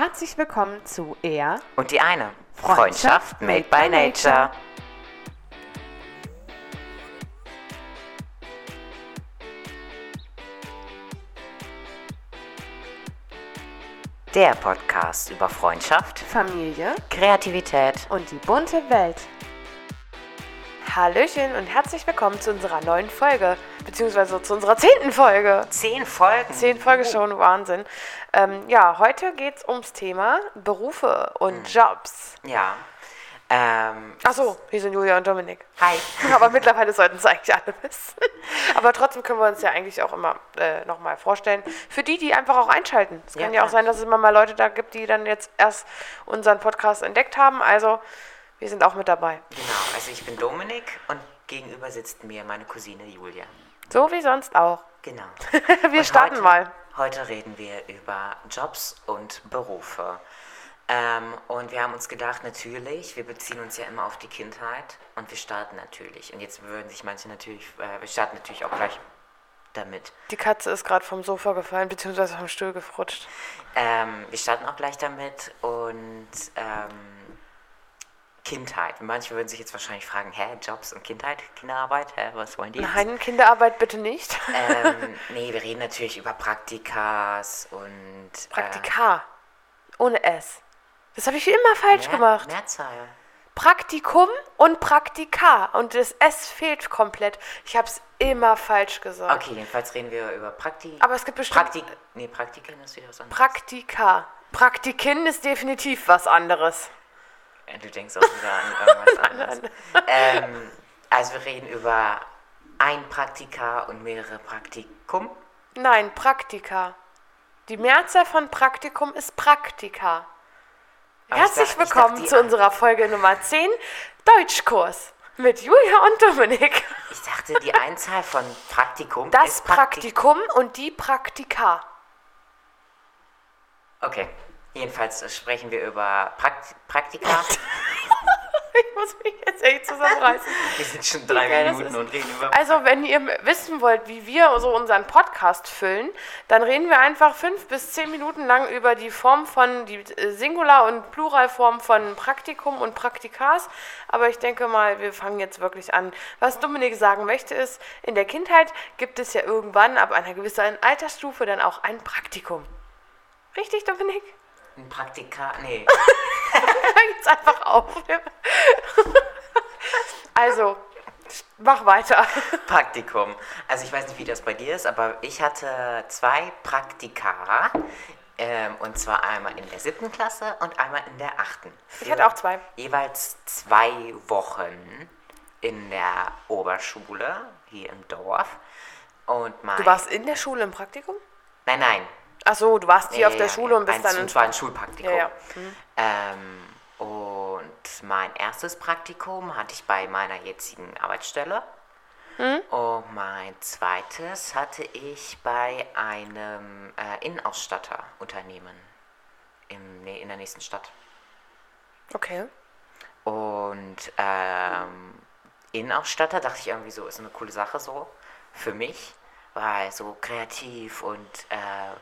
Herzlich willkommen zu Er Und die eine. Freundschaft Freundschaft made by nature. Der Podcast über Freundschaft, Familie Kreativität. und die bunte Welt. Hallöchen und herzlich willkommen zu unserer neuen Folge, beziehungsweise zu unserer zehnten Folge. Zehn Folgen. Zehn Folgen schon, Wahnsinn. Ähm, ja, heute geht es ums Thema Berufe und Jobs. Ja. Ähm, Achso, wir sind Julia und Dominik. hi. Aber mittlerweile sollten es eigentlich alle wissen. Aber trotzdem können wir uns ja eigentlich auch immer äh, nochmal vorstellen. Für die, die einfach auch einschalten. Es Ja, kann ja auch sein, dass es immer mal Leute da gibt, die dann jetzt erst unseren Podcast entdeckt haben. Also, wir sind auch mit dabei. Genau, also ich bin Dominik und gegenüber sitzt mir meine Cousine Julia. So wie sonst auch. Genau. Wir Und starten heute, mal. Heute reden wir über Jobs und Berufe. Ähm, und wir haben uns gedacht, natürlich, wir beziehen uns ja immer auf die Kindheit und wir starten natürlich. Und jetzt würden sich manche natürlich, äh, wir starten natürlich auch gleich damit. Die Katze ist gerade vom Sofa gefallen, beziehungsweise vom Stuhl gefrutscht. Ähm, wir starten auch gleich damit und ähm, Kindheit. Manche würden sich jetzt wahrscheinlich fragen, hä, Jobs und Kindheit, Kinderarbeit, hä, was wollen die jetzt? Nein, Kinderarbeit bitte nicht. ähm, nee, wir reden natürlich über Praktikas und... äh, Praktika. Ohne S. Das habe ich immer falsch Mehr- gemacht. Mehrzahl. Praktikum und Praktika. Und das S fehlt komplett. Ich habe es immer falsch gesagt. Okay, jedenfalls reden wir über Prakti... Aber es gibt bestimmt Praktik... Nee, Praktiken ist wieder was anderes. Praktika. Praktikin ist definitiv was anderes. Äh, Du denkst auch wieder an irgendwas anderes. ähm, also wir reden über ein Praktika und mehrere Praktikum. Nein, Praktika. Die Mehrzahl von Praktikum ist Praktika. Aber Herzlich dachte- willkommen dachte, zu unserer Folge Nummer 10, Deutschkurs. Mit Julia und Dominik. Ich dachte, die Einzahl von Praktikum Das ist Praktik Praktikum und die Praktika. Okay, jedenfalls sprechen wir über Prakt Praktika. Ich muss mich jetzt echt zusammenreißen. wir sind schon drei das Minuten und reden über... Also, wenn ihr wissen wollt, wie wir so unseren Podcast füllen, dann reden wir einfach fünf bis zehn Minuten lang über die Form von, die äh, Singular- und Pluralform von Praktikum und Praktikas. Aber ich denke mal, wir fangen jetzt wirklich an. Was Dominik sagen möchte, ist, in der Kindheit gibt es ja irgendwann ab einer gewissen Altersstufe dann auch ein Praktikum. Richtig, Dominik? Ein Praktika... Nee, Hör jetzt einfach auf. Also, mach weiter. Praktikum. Also ich weiß nicht, wie das bei dir ist, aber ich hatte zwei Praktika. Ähm, und zwar einmal in der siebten Klasse und einmal in der achten. Ich hatte auch zwei. Jeweils zwei Wochen in der Oberschule hier im Dorf. Und mein, Du warst in der Schule im Praktikum? Nein, nein. Ach so, du warst hier Ja, auf der Schule und bist ein, dann Es war ein Schulpraktikum. Ja. Ähm, und mein erstes Praktikum hatte ich bei meiner jetzigen Arbeitsstelle. Hm? Und mein zweites hatte ich bei einem äh, Innenausstatterunternehmen im, in der nächsten Stadt. Okay. Und ähm, Innenausstatter dachte ich irgendwie so, ist eine coole Sache so für mich, weil so kreativ und äh,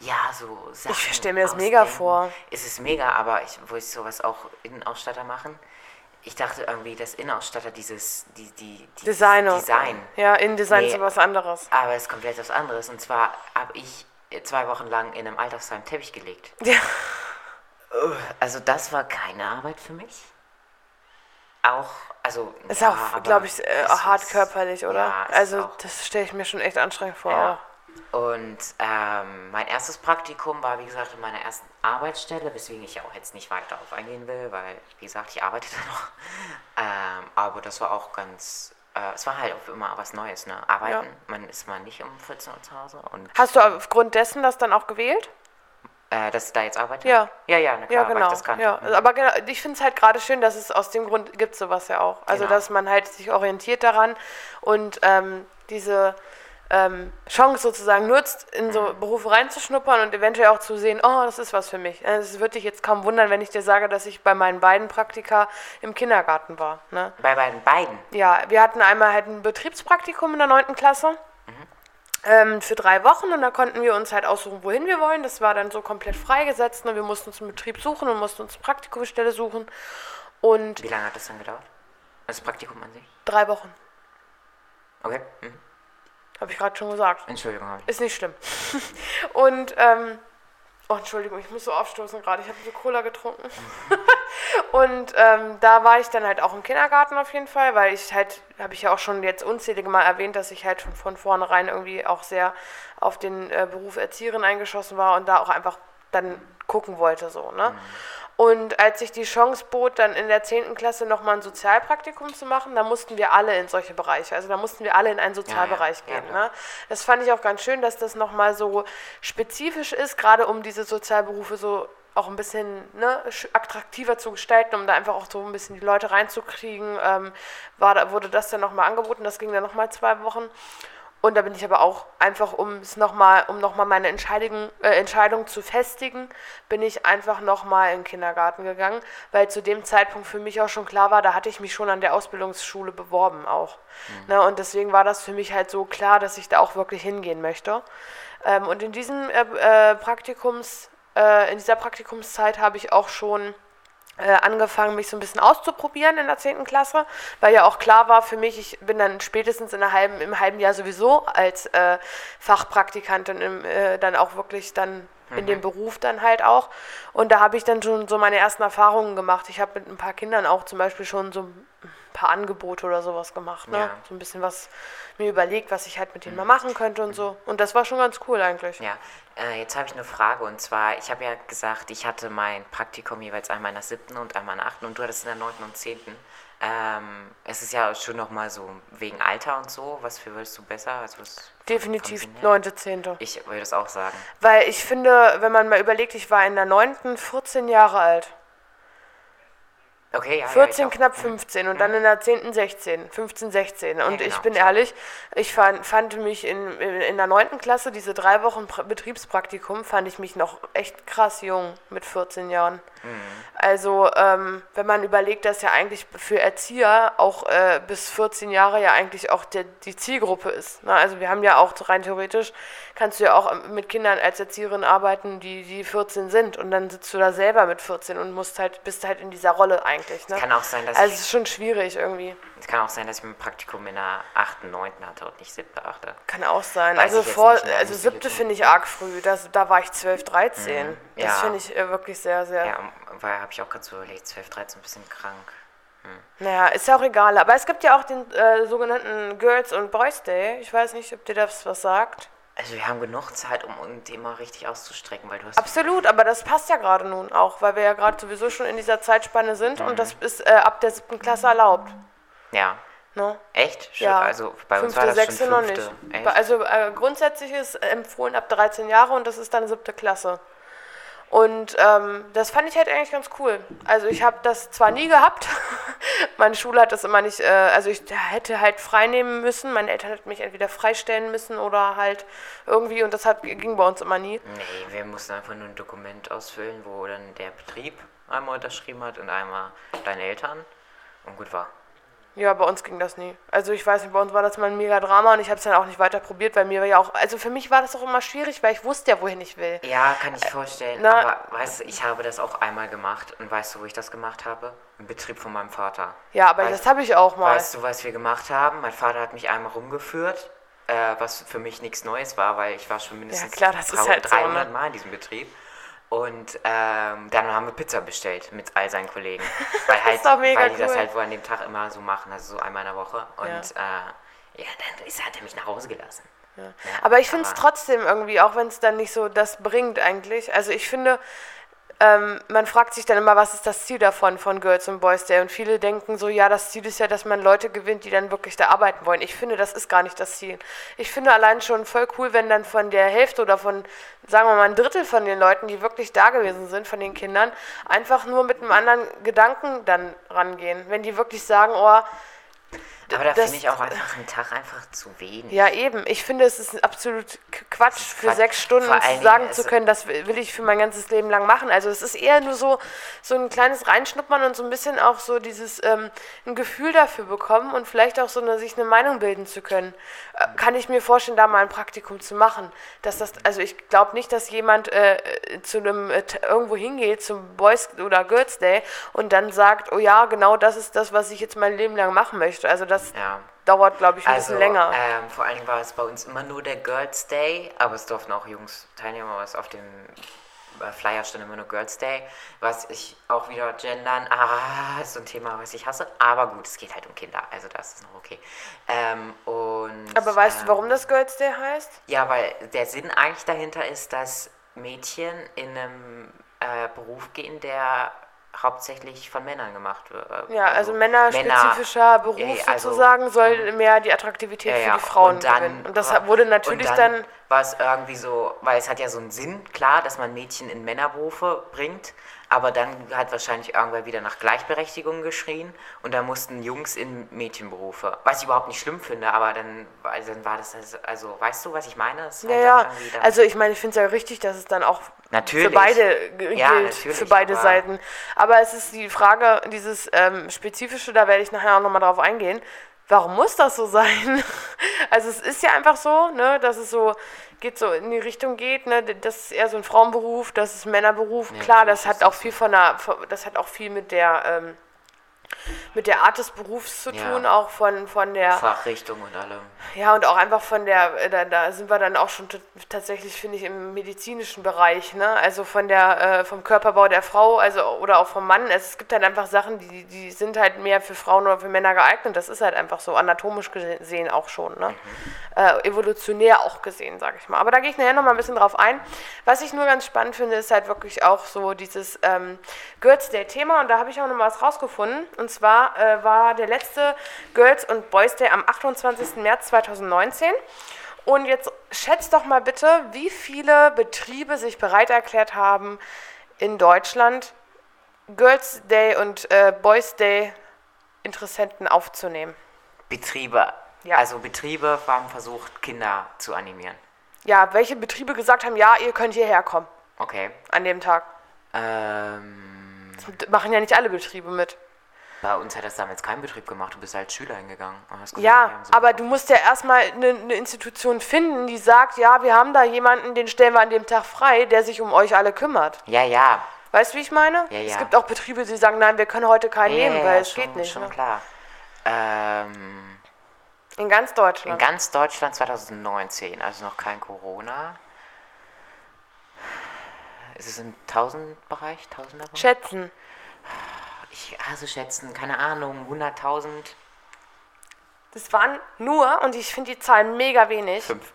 ja, so Sachen Ich stell mir das mega vor. Es ist mega, aber ich, wo ich sowas auch Innenausstatter machen, ich dachte irgendwie, dass Innenausstatter dieses, die, die, dieses Designer. Design, Ja, InDesign Nee. ist was anderes. aber es ist komplett was anderes. Und zwar habe ich zwei Wochen lang in einem Altersheim Teppich gelegt. Ja. Also das war keine Arbeit für mich. Auch, also. Ist ja, auch, glaube ich, äh, hart körperlich, oder? Ja, also, das stelle ich mir schon echt anstrengend vor. ja. Und ähm, mein erstes Praktikum war, wie gesagt, in meiner ersten Arbeitsstelle, weswegen ich auch jetzt nicht weiter darauf eingehen will, weil, wie gesagt, ich arbeite da noch. Ähm, aber das war auch ganz, äh, es war halt auch immer was Neues, ne? Arbeiten, man ist mal nicht um 14 Uhr zu Hause. Und, Hast du aufgrund dessen das dann auch gewählt? äh, dass ich da jetzt arbeite? Ja. Ja, ja, na klar, Ja, genau. ich das kannte. Ja, Mhm. aber genau, ich finde es halt gerade schön, dass es aus dem Grund gibt sowas ja auch. Also, Genau. dass man halt sich orientiert daran und ähm, diese ähm, Chance sozusagen nutzt, in so. Berufe reinzuschnuppern und eventuell auch zu sehen, oh, das ist was für mich. Äh, Es würde dich jetzt kaum wundern, wenn ich dir sage, dass ich bei meinen beiden Praktika im Kindergarten war. Ne? Bei beiden beiden. Ja, wir hatten einmal halt ein Betriebspraktikum in der 9. Klasse. ähm, für drei Wochen und da konnten wir uns halt aussuchen, wohin wir wollen. Das war dann so komplett freigesetzt und wir mussten uns einen Betrieb suchen und mussten uns eine Praktikumsstelle suchen. Und Wie lange hat das dann gedauert? Das Praktikum an sich? drei Wochen, Okay. Mhm. Habe ich gerade schon gesagt. Entschuldigung, habe ich. Ist nicht schlimm. und, ähm, oh, Entschuldigung, ich muss so aufstoßen gerade. Ich habe so Cola getrunken. und ähm, da war ich dann halt auch im Kindergarten auf jeden Fall, weil ich halt, habe ich ja auch schon jetzt unzählige Mal erwähnt, dass ich halt schon von vornherein irgendwie auch sehr auf den äh, Beruf Erzieherin eingeschossen war und da auch einfach dann gucken wollte, so, ne? Und als sich die Chance bot, dann in der 10. Klasse nochmal ein Sozialpraktikum zu machen, da mussten wir alle in solche Bereiche, also da mussten wir alle in einen Sozialbereich ja, gehen. klar. ne? Das fand ich auch ganz schön, dass das nochmal so spezifisch ist, gerade um diese Sozialberufe so auch ein bisschen ne, attraktiver zu gestalten, um da einfach auch so ein bisschen die Leute reinzukriegen, ähm, war, wurde das dann nochmal angeboten. Das ging dann nochmal zwei Wochen. Und da bin ich aber auch einfach, um es nochmal, um nochmal meine Entscheidung, äh, Entscheidung zu festigen, bin ich einfach nochmal in den Kindergarten gegangen, weil zu dem Zeitpunkt für mich auch schon klar war, da hatte ich mich schon an der Ausbildungsschule beworben auch. Ne, und deswegen war das für mich halt so klar, dass ich da auch wirklich hingehen möchte. Ähm, und in diesem äh, äh, Praktikums, äh, in dieser Praktikumszeit habe ich auch schon angefangen, mich so ein bisschen auszuprobieren in der 10. Klasse, weil ja auch klar war für mich, ich bin dann spätestens in einer halben, im halben Jahr sowieso als äh, Fachpraktikantin im, äh, dann auch wirklich dann in dem Beruf dann halt auch. Und da habe ich dann schon so meine ersten Erfahrungen gemacht. Ich habe mit ein paar Kindern auch zum Beispiel schon so paar Angebote oder sowas gemacht. Ne? Ja. So ein bisschen was mir überlegt, was ich halt mit denen mal machen könnte und so. Und das war schon ganz cool eigentlich. Ja, äh, jetzt habe ich eine Frage und zwar, ich habe ja gesagt, ich hatte mein Praktikum jeweils einmal in der siebten und einmal in der achten und du hattest in der neunten und zehnten. Ähm, es ist ja schon nochmal so wegen Alter und so, was für würdest du besser? Also Definitiv neunte, zehnte. Ich würde es auch sagen. Weil ich finde, wenn man mal überlegt, ich war in der neunten 14 Jahre alt. Okay, ja, 14, ja, ich knapp 15 und dann in der 10. 16, 15, 16. Und ich genau, bin so. ehrlich, ich fand, fand mich in, in, in der 9. Klasse, diese drei Wochen pra Betriebspraktikum, fand ich mich noch echt krass jung mit 14 Jahren. Mhm. Also, ähm, wenn man überlegt, dass ja eigentlich für Erzieher auch äh, bis 14 Jahre ja eigentlich auch der, die Zielgruppe ist. Ne? Also, wir haben ja auch rein theoretisch, kannst du ja auch mit Kindern als Erzieherin arbeiten, die, die 14 sind. Und dann sitzt du da selber mit 14 und musst halt, bist halt in dieser Rolle eigentlich. Ne? Kann auch sein, dass Also, es ist schon schwierig irgendwie. Es kann auch sein, dass ich mein Praktikum in der achten, neunten hatte und nicht siebte, achte. Kann auch sein. Weiß also, vor, nicht, ne? also siebte finde ich arg früh. Das, da war ich 12, 13. Mhm. Das Ja. finde ich äh, wirklich sehr, sehr. Ja, weil habe ich auch gerade so überlegt, 12, 13, ein bisschen krank. Naja, ist ja auch egal. Aber es gibt ja auch den äh, sogenannten Girls und Boys Day. Ich weiß nicht, ob dir das was sagt. Also wir haben genug Zeit, um uns Thema richtig auszustrecken, weil du hast Absolut, aber das passt ja gerade nun auch, weil wir ja gerade sowieso schon in dieser Zeitspanne sind Mhm. und das ist äh, ab der siebten Klasse erlaubt. Ja Ne? echt Ja, also bei uns fünfte, war das sechste schon noch fünfte. nicht. Echt? Also äh, grundsätzlich ist empfohlen ab 13 Jahre und das ist dann siebte Klasse. Und ähm, das fand ich halt eigentlich ganz cool. Also ich habe das zwar nie gehabt, meine Schule hat das immer nicht, äh, also ich hätte halt frei nehmen müssen, meine Eltern hätten mich entweder freistellen müssen oder halt irgendwie und das hat, ging bei uns immer nie. Nee, wir mussten einfach nur ein Dokument ausfüllen, wo dann der Betrieb einmal unterschrieben hat und einmal deine Eltern und gut war. Ja, bei uns ging das nie. Also ich weiß nicht, bei uns war das mal ein mega Drama und ich habe es dann auch nicht weiter probiert, weil mir ja auch, also für mich war das auch immer schwierig, weil ich wusste ja, wohin ich will. Ja, kann ich vorstellen. na- aber weißt du, ich habe das auch einmal gemacht und weißt du, wo ich das gemacht habe? Im Betrieb von meinem Vater. Ja, aber Weißt- das habe ich auch mal. Weißt du, was wir gemacht haben? Mein Vater hat mich einmal rumgeführt, äh, was für mich nichts Neues war, weil ich war schon mindestens klar, das ist drei- halt so, 300 ne? Mal in diesem Betrieb. Und ähm, dann haben wir Pizza bestellt mit all seinen Kollegen. Weil, halt, weil die das cool. halt wohl an dem Tag immer so machen, also so einmal in der Woche. Und ja, äh, ja dann ist, hat er mich nach Hause gelassen. Ja, Aber ich finde es trotzdem irgendwie, auch wenn es dann nicht so das bringt eigentlich. Also ich finde, ähm, man fragt sich dann immer, was ist das Ziel davon, von Girls und Boys Day? Und viele denken so, ja, das Ziel ist ja, dass man Leute gewinnt, die dann wirklich da arbeiten wollen. Ich finde, das ist gar nicht das Ziel. Ich finde allein schon voll cool, wenn dann von der Hälfte oder von, sagen wir mal, ein Drittel von den Leuten, die wirklich da gewesen sind, von den Kindern, einfach nur mit einem anderen Gedanken dann rangehen. Wenn die wirklich sagen, oh, Aber da das- finde ich auch einfach einen Tag einfach zu wenig. Ja, eben. Ich finde, es ist absolut Quatsch, für Quatsch. sechs Stunden sagen zu ist- können, das will ich für mein ganzes Leben lang machen. Also es ist eher nur so, so ein kleines Reinschnuppern und so ein bisschen auch so dieses ähm, ein Gefühl dafür bekommen und vielleicht auch so eine, sich eine Meinung bilden zu können. Äh, kann ich mir vorstellen, da mal ein Praktikum zu machen. Dass das, also ich glaube nicht, dass jemand äh, äh, zu einem äh, irgendwo hingeht zum Boys oder Girls Day und dann sagt, oh ja, genau das ist das, was ich jetzt mein Leben lang machen möchte. Also das Ja. dauert, glaube ich, ein Also, bisschen länger. Ähm, vor Dingen war es bei uns immer nur der Girls Day, aber es durften auch Jungs teilnehmen, aber es auf dem Flyer stand immer nur Girls Day, was ich auch wieder gendern, ah, ist so ein Thema, was ich hasse, aber gut, es geht halt um Kinder, also das ist noch okay. Ähm, und, Aber weißt ähm, du, warum das Girls Day heißt? Ja, weil der Sinn eigentlich dahinter ist, dass Mädchen in einem äh, Beruf gehen, der hauptsächlich von Männern gemacht wird. Ja, also, männerspezifischer Beruf Ja, ja, also- sozusagen soll mehr die Attraktivität Ja, für die Frauen und dann, gewinnen. Und das wurde natürlich und dann, war es irgendwie so, weil es hat ja so einen Sinn, klar, dass man Mädchen in Männerberufe bringt, aber dann hat wahrscheinlich irgendwer wieder nach Gleichberechtigung geschrien und da mussten Jungs in Mädchenberufe, was ich überhaupt nicht schlimm finde, aber dann, also dann war das, also, also weißt du, was ich meine? Ja, ja. Also ich meine, ich finde es ja richtig, dass es dann auch Natürlich. für beide Ja, gilt, für beide aber- Seiten. Aber es ist die Frage, dieses ähm, Spezifische, da werde ich nachher auch nochmal drauf eingehen. Warum muss das so sein? Also es ist ja einfach so, ne, dass es so geht so in die Richtung geht, ne, das ist eher so ein Frauenberuf, das ist ein Männerberuf. Ja, Klar, das hat auch viel von der, das hat auch viel mit der ähm, mit der Art des Berufs zu Ja. tun, auch von, von der Fachrichtung und allem. ja, und auch einfach von der, äh, da, da sind wir dann auch schon tatsächlich, finde ich, im medizinischen Bereich, ne? Also von der, äh, vom Körperbau der Frau, also oder auch vom Mann. Es gibt halt einfach Sachen, die, die sind halt mehr für Frauen oder für Männer geeignet. Das ist halt einfach so, anatomisch gesehen auch schon, ne? Äh, evolutionär auch gesehen, sage ich mal. Aber da gehe ich nachher nochmal ein bisschen drauf ein. Was ich nur ganz spannend finde, ist halt wirklich auch so dieses ähm, Girls Day Thema und da habe ich auch noch was rausgefunden. Und zwar äh, war der letzte Girls und Boys Day am 28. März 2019. Und jetzt schätzt doch mal bitte, wie viele Betriebe sich bereit erklärt haben, in Deutschland Girls Day und äh, Boys Day Interessenten aufzunehmen. Betriebe. Ja. Also Betriebe haben versucht, Kinder zu animieren. Ja, welche Betriebe gesagt haben, ja, ihr könnt hierher kommen Okay. an dem Tag. Ähm, Das machen ja nicht alle Betriebe mit. Bei uns hat das damals kein Betrieb gemacht. Du bist als Schüler hingegangen. gesagt, Ja, so aber du musst ja erstmal eine, eine Institution finden, die sagt, ja, wir haben da jemanden, den stellen wir an dem Tag frei, der sich um euch alle kümmert. Ja, ja. Weißt du, wie ich meine? Ja, Es ja. gibt auch Betriebe, die sagen, nein, wir können heute keinen ja, nehmen, ja, weil es schon, geht nicht. Schon Ne? klar. Ähm, In ganz in Deutschland. ganz Deutschland 2019, also noch kein Corona. Ist es im 1000-Bereich? 1000er? Schätzen. Ich also schätzen, keine Ahnung, 100.000? Das waren nur, und ich finde die Zahlen mega wenig, Fünf.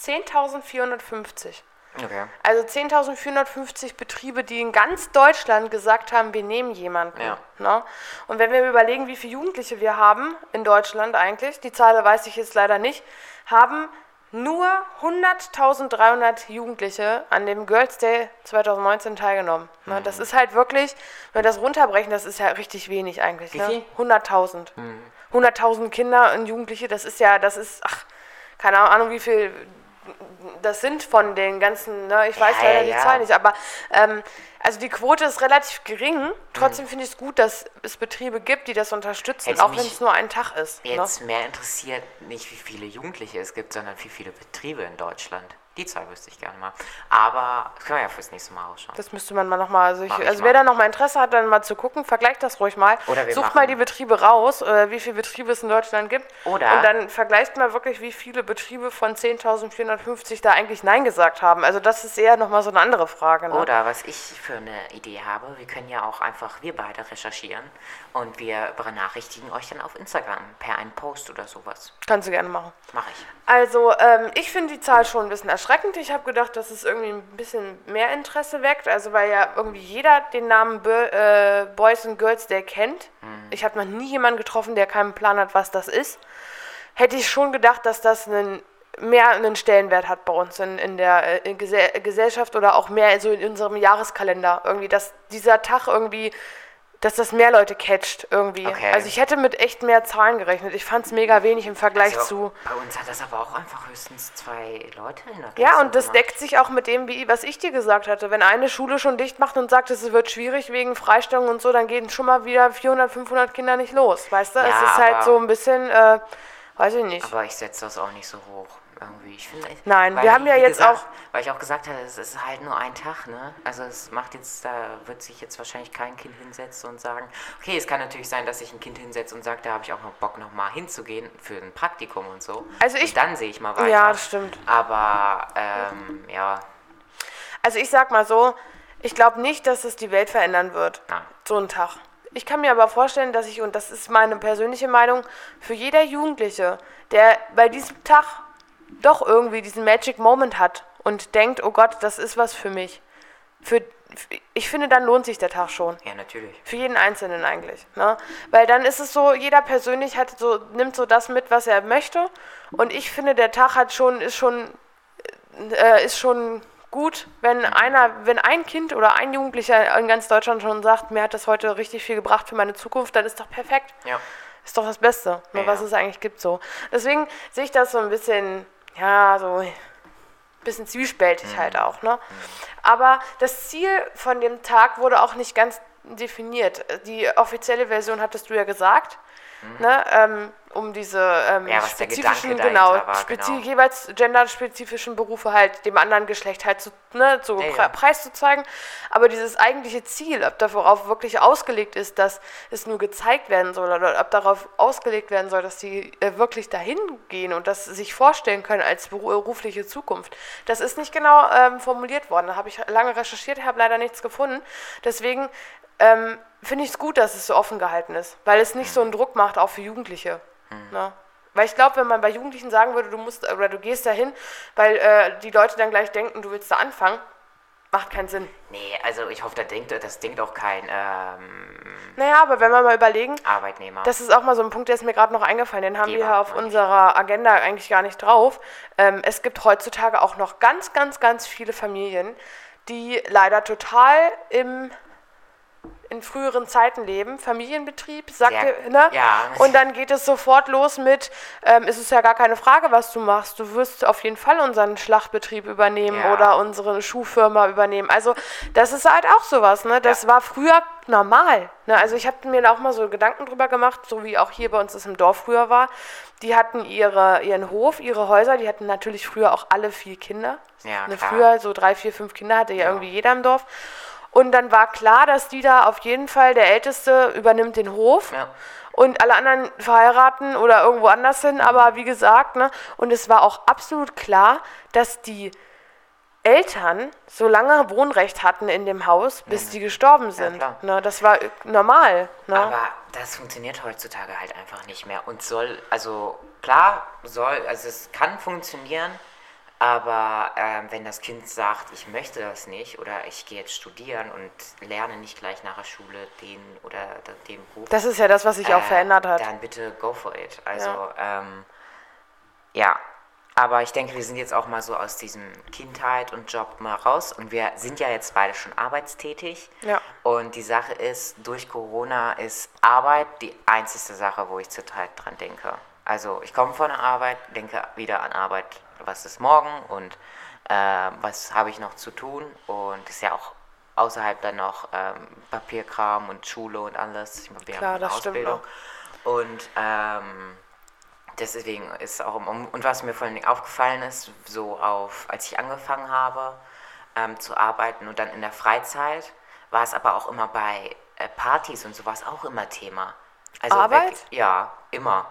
10.450. Okay. Also 10.450 Betriebe, die in ganz Deutschland gesagt haben, wir nehmen jemanden. Ja. Ne? Und wenn wir überlegen, wie viele Jugendliche wir haben in Deutschland eigentlich, die Zahl weiß ich jetzt leider nicht, haben nur 100.300 Jugendliche an dem Girls Day 2019 teilgenommen. Ne? Das ist halt wirklich, wenn wir das runterbrechen, das ist ja richtig wenig eigentlich. Ne? viel? 100.000. 100.000 Kinder und Jugendliche, das ist ja, das ist, ach, keine Ahnung, wie viel das sind von den ganzen, ne, ich weiß Ja, leider ja, die. Zahl nicht, aber ähm, also die Quote ist relativ gering. Mhm. Trotzdem finde ich es gut, dass es Betriebe gibt, die das unterstützen, Hätte auch wenn es nur ein Tag ist. Ne? Jetzt mehr interessiert nicht, wie viele Jugendliche es gibt, sondern wie viele Betriebe in Deutschland. Die Zahl wüsste ich gerne mal. Aber das können wir ja fürs nächste Mal ausschauen. Das müsste man mal nochmal, also, ich, ich also mal. wer da nochmal Interesse hat, dann mal zu gucken, vergleicht das ruhig mal. Oder wir Sucht machen- mal die Betriebe raus, äh, wie viele Betriebe es in Deutschland gibt. Oder- Und dann vergleicht mal wirklich, wie viele Betriebe von 10.450 da eigentlich Nein gesagt haben. Also das ist eher nochmal so eine andere Frage. Ne? Oder was ich für eine Idee habe, wir können ja auch einfach, wir beide recherchieren und wir benachrichtigen euch dann auf Instagram per einen Post oder sowas. Kannst du gerne machen. Mache ich. Also, ähm, ich finde die Zahl schon ein bisschen erschreckend. Ich habe gedacht, dass es irgendwie ein bisschen mehr Interesse weckt. Also, weil ja irgendwie jeder den Namen Bo äh, Boys and Girls Day kennt. Ich habe noch nie jemanden getroffen, der keinen Plan hat, was das ist. Hätte ich schon gedacht, dass das einen, mehr einen Stellenwert hat bei uns in, in der äh, Gese Gesellschaft oder auch mehr so in unserem Jahreskalender. Irgendwie, dass dieser Tag irgendwie dass das mehr Leute catcht irgendwie. Okay. Also ich hätte mit echt mehr Zahlen gerechnet. Ich fand es mega wenig im Vergleich Also, zu. Bei uns hat das aber auch einfach höchstens zwei Leute in der Klasse Ja, und das gemacht. deckt sich auch mit dem, wie, was ich dir gesagt hatte. Wenn eine Schule schon dicht macht und sagt, es wird schwierig wegen Freistellung und so, dann gehen schon mal wieder 400, 500 Kinder nicht los. Weißt du? es Ja, ist halt so ein bisschen, äh, weiß ich nicht. Aber ich setze das auch nicht so hoch. Irgendwie. Ich finde, Nein, weil wir haben ja jetzt gesagt, auch- Weil ich auch gesagt habe, es ist halt nur ein Tag, ne? Also es macht jetzt, da wird sich jetzt wahrscheinlich kein Kind hinsetzen und sagen, okay, es kann natürlich sein, dass sich ein Kind hinsetzt und sagt, da habe ich auch noch Bock, nochmal hinzugehen für ein Praktikum und so. Also ich- und dann sehe ich mal weiter. Ja, das stimmt. Aber, ähm, ja, Also ich sag mal so, ich glaube nicht, dass es die Welt verändern wird. Nein. So ein Tag. Ich kann mir aber vorstellen, dass ich, und das ist meine persönliche Meinung, für jeder Jugendliche, der bei diesem Tag doch irgendwie diesen Magic Moment hat und denkt, oh Gott, das ist was für mich. Für, ich finde, dann lohnt sich der Tag schon. ja, natürlich. Für jeden Einzelnen eigentlich. Ne? Weil dann ist es so, jeder persönlich hat so, nimmt so das mit, was er möchte. Und ich finde, der Tag hat schon, ist schon, äh, ist schon gut, wenn einer, wenn ein Kind oder ein Jugendlicher in ganz Deutschland schon sagt, mir hat das heute richtig viel gebracht für meine Zukunft, dann ist doch perfekt. Ja. Ist doch das Beste, ne, Ja, was ja. es eigentlich gibt so. Deswegen sehe ich das so ein bisschen, ja, so ein bisschen zwiespältig Mhm. halt auch, ne? Aber das Ziel von dem Tag wurde auch nicht ganz definiert. Die offizielle Version hattest du ja gesagt, ne? Ähm, um diese ähm. Ja, spezifischen, genau, war, spezi genau. jeweils genderspezifischen Berufe halt dem anderen Geschlecht halt zu, ne, zu Ja, ja. preiszuzeigen. Aber dieses eigentliche Ziel, ob darauf wirklich ausgelegt ist, dass es nur gezeigt werden soll oder ob darauf ausgelegt werden soll, dass die äh, wirklich dahin gehen und das sich vorstellen können als berufliche Zukunft, das ist nicht genau ähm, formuliert worden. Da habe ich lange recherchiert, habe leider nichts gefunden. Deswegen ähm, finde ich es gut, dass es so offen gehalten ist, weil es nicht so einen Druck macht, auch für Jugendliche. Ne? Weil ich glaube, wenn man bei Jugendlichen sagen würde, du musst oder du gehst dahin, weil äh, die Leute dann gleich denken, du willst da anfangen, macht keinen Sinn. Nee, also ich hoffe, da denkt, das denkt auch kein ähm, Naja, aber wenn wir mal überlegen, Arbeitnehmer. das ist auch mal so ein Punkt, der ist mir gerade noch eingefallen, den haben wir Geber, hier auf meine ich. unserer Agenda eigentlich gar nicht drauf. Ähm, es gibt heutzutage auch noch ganz, ganz, ganz viele Familien, die leider total im in früheren Zeiten leben, Familienbetrieb, sagt ihr, ne? ja. Und dann geht es sofort los mit, ähm, es ist ja gar keine Frage, was du machst. Du wirst auf jeden Fall unseren Schlachtbetrieb übernehmen Ja. oder unsere Schuhfirma übernehmen. Also das ist halt auch sowas, ne? Das war früher normal. Ne? Also ich habe mir da auch mal so Gedanken drüber gemacht, so wie auch hier bei uns das im Dorf früher war. Die hatten ihre, ihren Hof, ihre Häuser, die hatten natürlich früher auch alle vier Kinder. Ja, ne? Früher so drei, vier, fünf Kinder hatte ja irgendwie jeder im Dorf. Und dann war klar, dass die da auf jeden Fall, der Älteste übernimmt den Hof Ja. und alle anderen verheiraten oder irgendwo anders hin. Aber wie gesagt, ne, und es war auch absolut klar, dass die Eltern so lange Wohnrecht hatten in dem Haus, bis die gestorben sind. klar. ne, das war normal. Ne? Aber das funktioniert heutzutage halt einfach nicht mehr und soll, also klar, soll, also es kann funktionieren, aber ähm, wenn das Kind sagt, ich möchte das nicht oder ich gehe jetzt studieren und lerne nicht gleich nach der Schule den oder den Beruf, das ist ja das, was sich auch äh, verändert hat. dann bitte go for it. Also ähm, ja, aber ich denke, wir sind jetzt auch mal so aus diesem Kindheit und Job mal raus und wir sind ja jetzt beide schon arbeitstätig. Ja. Und die Sache ist, durch Corona ist Arbeit die einzige Sache, wo ich zurzeit dran denke. Also ich komme von der Arbeit, denke wieder an Arbeit, was ist morgen und äh, was habe ich noch zu tun und ist ja auch außerhalb dann noch ähm, Papierkram und Schule und alles. Ich mache Klar, das stimmt Ausbildung. Und ähm, deswegen ist auch, um- und was mir vor allen Dingen aufgefallen ist, so auf, als ich angefangen habe ähm, zu arbeiten und dann in der Freizeit, war es aber auch immer bei äh, Partys und sowas auch immer Thema. Also Arbeit? Weg, ja, immer.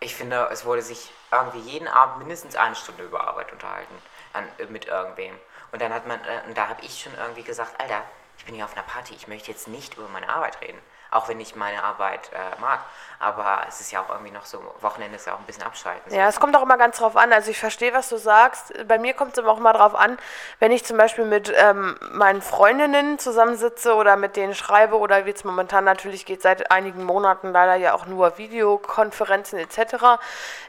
Ich finde, es wurde sich irgendwie jeden Abend mindestens eine Stunde über Arbeit unterhalten an, äh, mit irgendwem. Und dann hat man, äh, und da habe ich schon irgendwie gesagt, Alter, ich bin hier auf einer Party, ich möchte jetzt nicht über meine Arbeit reden. Auch wenn ich meine Arbeit äh, mag. Aber es ist ja auch irgendwie noch so, Wochenende ist ja auch ein bisschen abschalten. Ja, es kommt auch immer ganz drauf an. Also ich verstehe, was du sagst. Bei mir kommt es aber auch mal drauf an, wenn ich zum Beispiel mit ähm, meinen Freundinnen zusammensitze oder mit denen schreibe oder wie jetzt momentan natürlich geht seit einigen Monaten leider ja auch nur Videokonferenzen etc.,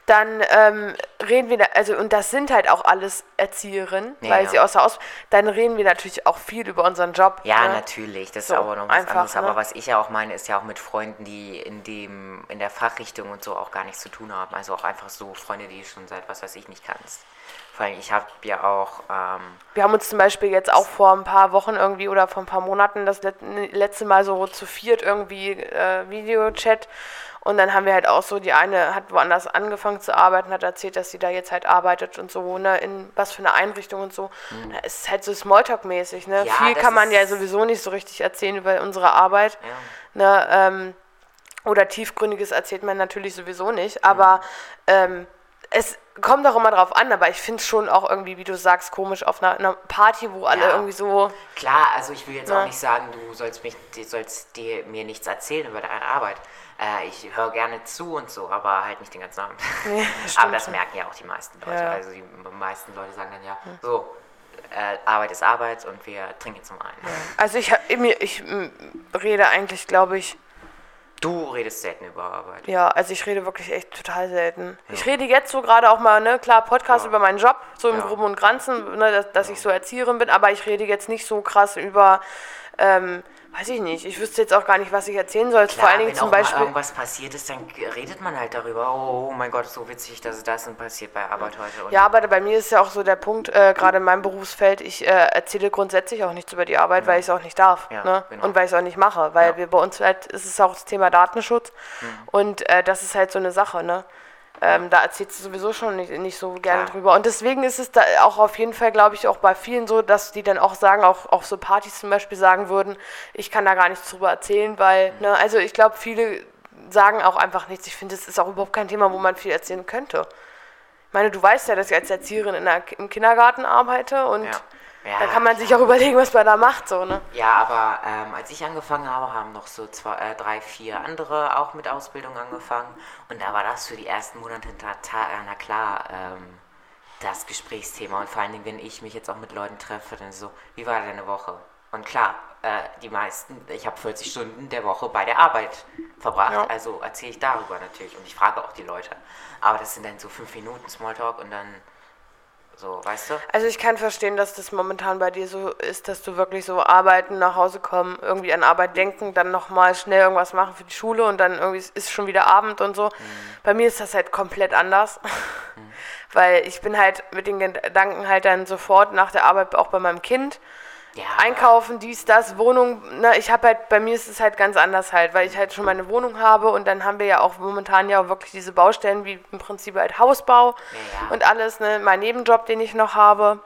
dann ähm, reden wir, da, also und das sind halt auch alles Erzieherinnen, Ja, weil ja. sie außer aus, dann reden wir natürlich auch viel über unseren Job. Ja, ne? natürlich, das So, ist aber noch was einfach, anderes. Aber ne? was ich ja auch meine, ist ja auch mit Freunden, die in dem, in der Fachrichtung und so auch gar nichts zu tun haben. Also auch einfach so Freunde, die schon seit was weiß ich nicht kannst. Vor allem, ich habe ja auch, ähm, Wir haben uns zum Beispiel jetzt auch vor ein paar Wochen irgendwie oder vor ein paar Monaten das let letzte Mal so zu viert irgendwie äh, Videochat und dann haben wir halt auch so, die eine hat woanders angefangen zu arbeiten, hat erzählt, dass sie da jetzt halt arbeitet und so, ne, in was für eine Einrichtung und so. Da ist halt so Smalltalk-mäßig, ne. Ja, Viel kann man ja sowieso nicht so richtig erzählen über unsere Arbeit. ja, Ne, ähm, oder tiefgründiges erzählt man natürlich sowieso nicht, aber ähm, es kommt auch immer drauf an, aber ich finde es schon auch irgendwie, wie du sagst, komisch auf einer, einer Party, wo alle Ja. irgendwie so. Klar, also ich will jetzt Ja. auch nicht sagen, du sollst, mich, du sollst dir, mir nichts erzählen über deine Arbeit. Äh, ich höre gerne zu und so, aber halt nicht den ganzen Abend. stimmt aber das merken ja auch die meisten Leute. Ja. Also die meisten Leute sagen dann ja, so, äh, Arbeit ist Arbeit und wir trinken jetzt zum einen. Also ich, ich rede eigentlich, glaube ich, Du redest selten über Arbeit. ja, also ich rede wirklich echt total selten. Ich rede jetzt so gerade auch mal, ne, klar, Podcast Ja. über meinen Job, so im Ja. Groben und Ganzen, ne, dass, dass ich so Erzieherin bin, aber ich rede jetzt nicht so krass über, ähm, weiß ich nicht, ich wüsste jetzt auch gar nicht, was ich erzählen soll. Vor Klar, allen Dingen wenn zum auch mal Beispiel. irgendwas passiert ist, dann redet man halt darüber. Oh, oh mein Gott, so witzig, dass das denn passiert bei Arbeit heute. Und Ja, aber bei mir ist ja auch so der Punkt, äh, gerade in meinem Berufsfeld, ich äh, erzähle grundsätzlich auch nichts über die Arbeit, weil ich es auch nicht darf. Ja, ne? genau. Und weil ich es auch nicht mache. Weil Ja. Mhm. wir bei uns halt, ist es auch das Thema Datenschutz. Und äh, das ist halt so eine Sache, ne? Ähm, Da erzählst du sowieso schon nicht, nicht so gerne Klar. drüber. Und deswegen ist es da auch auf jeden Fall, glaube ich, auch bei vielen so, dass die dann auch sagen, auch auf so Partys zum Beispiel sagen würden, ich kann da gar nichts drüber erzählen, weil, Mhm. ne, also ich glaube, viele sagen auch einfach nichts. Ich finde, es ist auch überhaupt kein Thema, wo man viel erzählen könnte. Ich meine, du weißt ja, dass ich als Erzieherin in der, im Kindergarten arbeite und Ja. Ja, da kann man sich auch überlegen, was man da macht, so, ne? Ja, aber ähm, als ich angefangen habe, haben noch so zwei, äh, drei, vier andere auch mit Ausbildung angefangen. Und da war das für die ersten Monate, ta, äh, na klar, ähm, das Gesprächsthema. Und vor allen Dingen, wenn ich mich jetzt auch mit Leuten treffe, dann so, wie war deine Woche? Und klar, äh, die meisten, ich habe 40 Stunden der Woche bei der Arbeit verbracht, Ja. also erzähle ich darüber natürlich. Und ich frage auch die Leute. Aber das sind dann so fünf Minuten Smalltalk und dann so, weißt du? Also ich kann verstehen, dass das momentan bei dir so ist, dass du wirklich so arbeiten, nach Hause kommen, irgendwie an Arbeit denken, dann nochmal schnell irgendwas machen für die Schule und dann irgendwie ist- ist schon wieder Abend und so. Bei mir ist das halt komplett anders, weil ich bin halt mit den Gedanken halt dann sofort nach der Arbeit auch bei meinem Kind. Ja, Einkaufen, dies, das, Wohnung, ne, ich habe halt, bei mir ist es halt ganz anders halt, weil ich halt schon meine Wohnung habe und dann haben wir ja auch momentan ja auch wirklich diese Baustellen wie im Prinzip halt Hausbau Ja. und alles, ne, mein Nebenjob, den ich noch habe.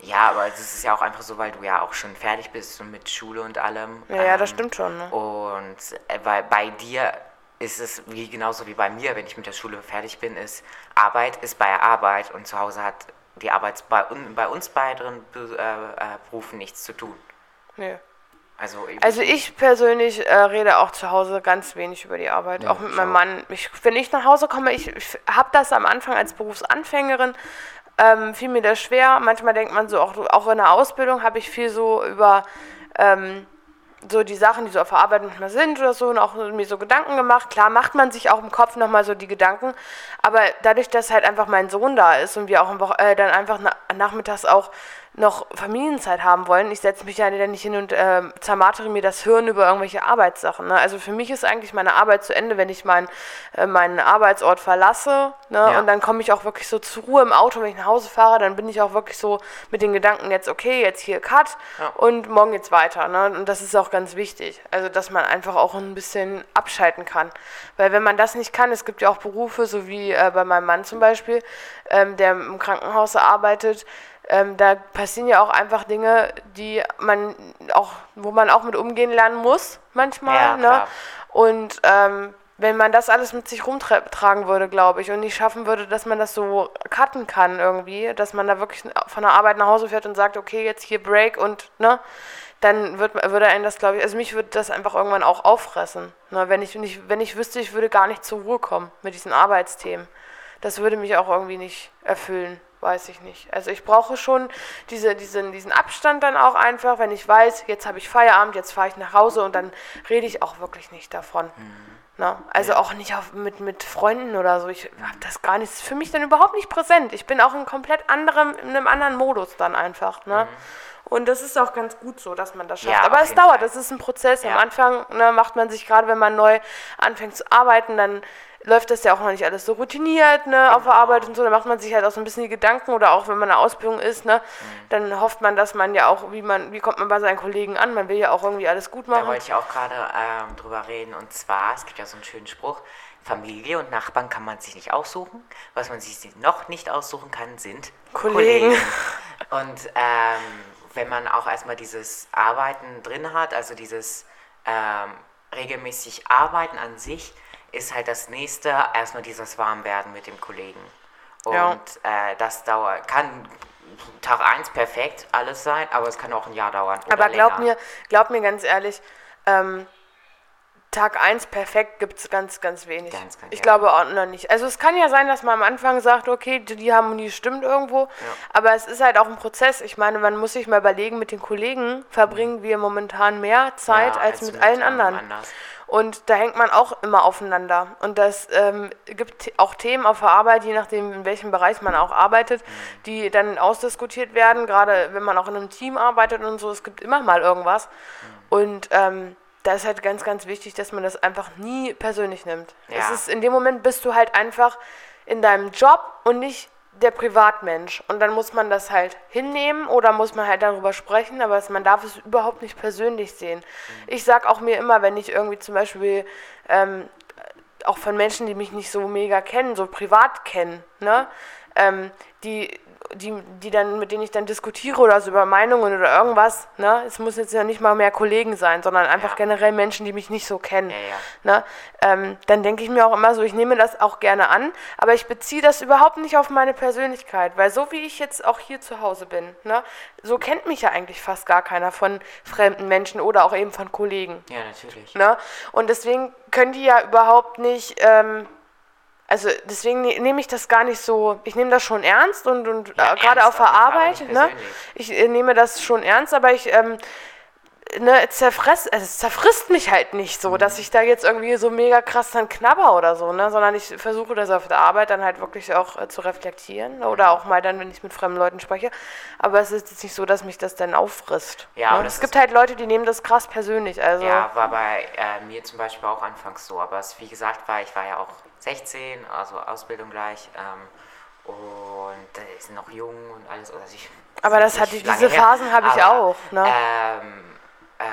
Ja, aber es ist ja auch einfach so, weil du ja auch schon fertig bist und mit Schule und allem. Ja, ja, das Ähm, stimmt schon, ne. Und äh, weil bei dir ist es wie genauso wie bei mir, wenn ich mit der Schule fertig bin, ist Arbeit ist bei Arbeit und zu Hause hat die Arbeit bei, bei uns beiden Be- äh, äh, Berufen nichts zu tun. Nee. Also, Also ich persönlich äh, rede auch zu Hause ganz wenig über die Arbeit, Ja, auch mit meinem. Mann. Ich, wenn ich nach Hause komme, ich, ich habe das am Anfang als Berufsanfängerin, ähm, fiel mir das schwer. Manchmal denkt man so, auch, auch in der Ausbildung habe ich viel so über ähm, so die Sachen, die so auf der Arbeit manchmal sind oder so und auch mir so Gedanken gemacht. Klar macht man sich auch im Kopf nochmal so die Gedanken, aber dadurch, dass halt einfach mein Sohn da ist und wir auch Woche, äh, dann einfach na, nachmittags auch noch Familienzeit haben wollen, ich setze mich ja nicht hin und äh, zermartere mir das Hirn über irgendwelche Arbeitssachen. Ne? Also für mich ist eigentlich meine Arbeit zu Ende, wenn ich mein, äh, meinen Arbeitsort verlasse ne? Ja. und dann komme ich auch wirklich so zur Ruhe im Auto, wenn ich nach Hause fahre, dann bin ich auch wirklich so mit den Gedanken jetzt, okay, jetzt hier Cut Ja. und morgen geht's weiter. Ne? Und das ist auch ganz wichtig. Also, dass man einfach auch ein bisschen abschalten kann. Weil wenn man das nicht kann, es gibt ja auch Berufe, so wie äh, bei meinem Mann zum Beispiel, ähm, der im Krankenhaus arbeitet, ähm, da passieren ja auch einfach Dinge, die man auch, wo man auch mit umgehen lernen muss, manchmal. Ja, ne? klar. Und ähm, wenn man das alles mit sich rumtragen würde, glaube ich, und nicht schaffen würde, dass man das so cutten kann irgendwie, dass man da wirklich von der Arbeit nach Hause fährt und sagt, okay, jetzt hier Break und, ne, dann wird, würde einen das, glaube ich, also mich würde das einfach irgendwann auch auffressen. Ne, wenn, ich nicht, wenn ich wüsste, ich würde gar nicht zur Ruhe kommen mit diesen Arbeitsthemen. Das würde mich auch irgendwie nicht erfüllen, weiß ich nicht. Also ich brauche schon diese, diesen, diesen Abstand dann auch einfach, wenn ich weiß, jetzt habe ich Feierabend, jetzt fahre ich nach Hause und dann rede ich auch wirklich nicht davon. Ne? Also auch nicht auf, mit, mit Freunden oder so. Ich habe das gar nicht, ist für mich dann überhaupt nicht präsent. Ich bin auch in komplett anderem, in einem anderen Modus dann einfach. Ne? Und das ist auch ganz gut so, dass man das schafft. Ja, Aber es dauert, Fall. das ist ein Prozess. Am Ja. Anfang ne, macht man sich, gerade wenn man neu anfängt zu arbeiten, dann läuft das ja auch noch nicht alles so routiniert ne, auf der. Arbeit und so. Da macht man sich halt auch so ein bisschen die Gedanken oder auch wenn man in der Ausbildung ist, ne, Mhm. dann hofft man, dass man ja auch, wie man, wie kommt man bei seinen Kollegen an? Man will ja auch irgendwie alles gut Da machen. wollte ich auch gerade ähm, drüber reden. Und zwar, es gibt ja so einen schönen Spruch, Familie und Nachbarn kann man sich nicht aussuchen. Was man sich noch nicht aussuchen kann, sind Kollegen. Und ähm, wenn man auch erstmal dieses Arbeiten drin hat, also dieses ähm, regelmäßig Arbeiten an sich, ist halt das nächste erstmal dieses Warmwerden mit dem Kollegen. Und Ja. äh, das dauert, kann Tag 1 perfekt alles sein, aber es kann auch ein Jahr dauern. Aber glaub länger. mir, glaub mir ganz ehrlich, ähm, Tag 1 perfekt gibt es ganz, ganz wenig. Ganz, ganz, ich ja. glaube auch noch nicht. Also es kann ja sein, dass man am Anfang sagt, okay, die, die Harmonie stimmt irgendwo, aber es ist halt auch ein Prozess. Ich meine, man muss sich mal überlegen, mit den Kollegen verbringen wir momentan mehr Zeit Ja, als, mit, allen ähm, anderen. anders. Und da hängt man auch immer aufeinander. Und das ähm, gibt auch Themen auf der Arbeit, je nachdem, in welchem Bereich man auch arbeitet, Mhm. die dann ausdiskutiert werden, gerade wenn man auch in einem Team arbeitet und so. Es gibt immer mal irgendwas. Mhm. Und ähm, da ist halt ganz, ganz wichtig, dass man das einfach nie persönlich nimmt. Es Ja. ist, in dem Moment bist du halt einfach in deinem Job und nicht der Privatmensch. Und dann muss man das halt hinnehmen oder muss man halt darüber sprechen, aber es, man darf es überhaupt nicht persönlich sehen. Ich sag auch mir immer, wenn ich irgendwie zum Beispiel ähm, auch von Menschen, die mich nicht so mega kennen, so privat kennen, ne? Ähm, die, die, die dann, mit denen ich dann diskutiere oder so über Meinungen oder irgendwas, ne? Es muss jetzt ja nicht mal mehr Kollegen sein, sondern einfach Ja. generell Menschen, die mich nicht so kennen. Ja. Ne? Ähm, dann denke ich mir auch immer so, ich nehme das auch gerne an, aber ich beziehe das überhaupt nicht auf meine Persönlichkeit, weil so wie ich jetzt auch hier zu Hause bin, ne? so kennt mich ja eigentlich fast gar keiner von fremden Menschen oder auch eben von Kollegen. Ja, natürlich. Ne? Und deswegen können die ja überhaupt nicht, ähm, also deswegen ne, nehme ich das gar nicht so, ich nehme das schon ernst und, und Ja, äh, gerade auf der Arbeit, ne? ich äh, nehme das schon ernst, aber ich ähm, ne, zerfress, also es zerfrisst mich halt nicht so, dass ich da jetzt irgendwie so mega krass dann knabber oder so, ne? sondern ich versuche das auf der Arbeit dann halt wirklich auch äh, zu reflektieren oder auch mal dann, wenn ich mit fremden Leuten spreche. Aber es ist jetzt nicht so, dass mich das dann auffrisst. Ja, ne? das Es gibt halt Leute, die nehmen das krass persönlich. Also Ja, war bei äh, mir zum Beispiel auch anfangs so. Aber es, wie gesagt, war ich war ja auch 16, also Ausbildung gleich. Ähm, und äh, ist noch jung und alles. Also ich, Aber das hatte ich- diese Phasen habe ich aber, auch, ne? Ähm, äh,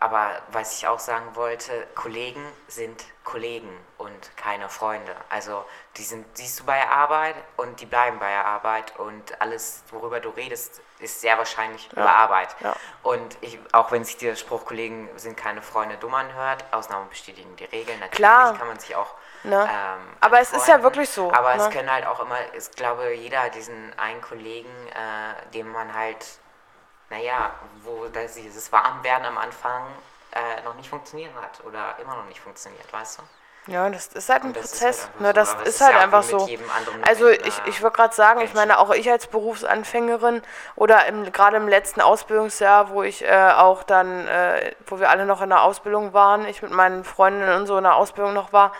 aber was ich auch sagen wollte, Kollegen sind Kollegen und keine Freunde. Also die sind, siehst du bei der Arbeit und die bleiben bei der Arbeit und alles, worüber du redest, ist sehr wahrscheinlich über Arbeit. ja. Und ich, auch wenn sich der Spruch, Kollegen sind keine Freunde, dumm anhört, Ausnahmen bestätigen die Regeln. Natürlich Klar. kann man sich auch. Ne? Ähm, Aber es ist ja wirklich so, Aber es ne? können halt auch immer, ich glaube, jeder hat diesen einen Kollegen, äh, dem man halt, naja, wo das, dieses Warmwerden am Anfang äh, noch nicht funktioniert hat oder immer noch nicht funktioniert, weißt du? Ja, das ist halt ein Und das ist Prozess. halt einfach ne, so, es halt einfach so. Also ich, äh, ich würde gerade sagen, ich meine, auch ich als Berufsanfängerin oder im, gerade im letzten Ausbildungsjahr, wo ich äh, auch dann, äh, wo wir alle noch in der Ausbildung waren, ich mit meinen Freundinnen und so in der Ausbildung noch war,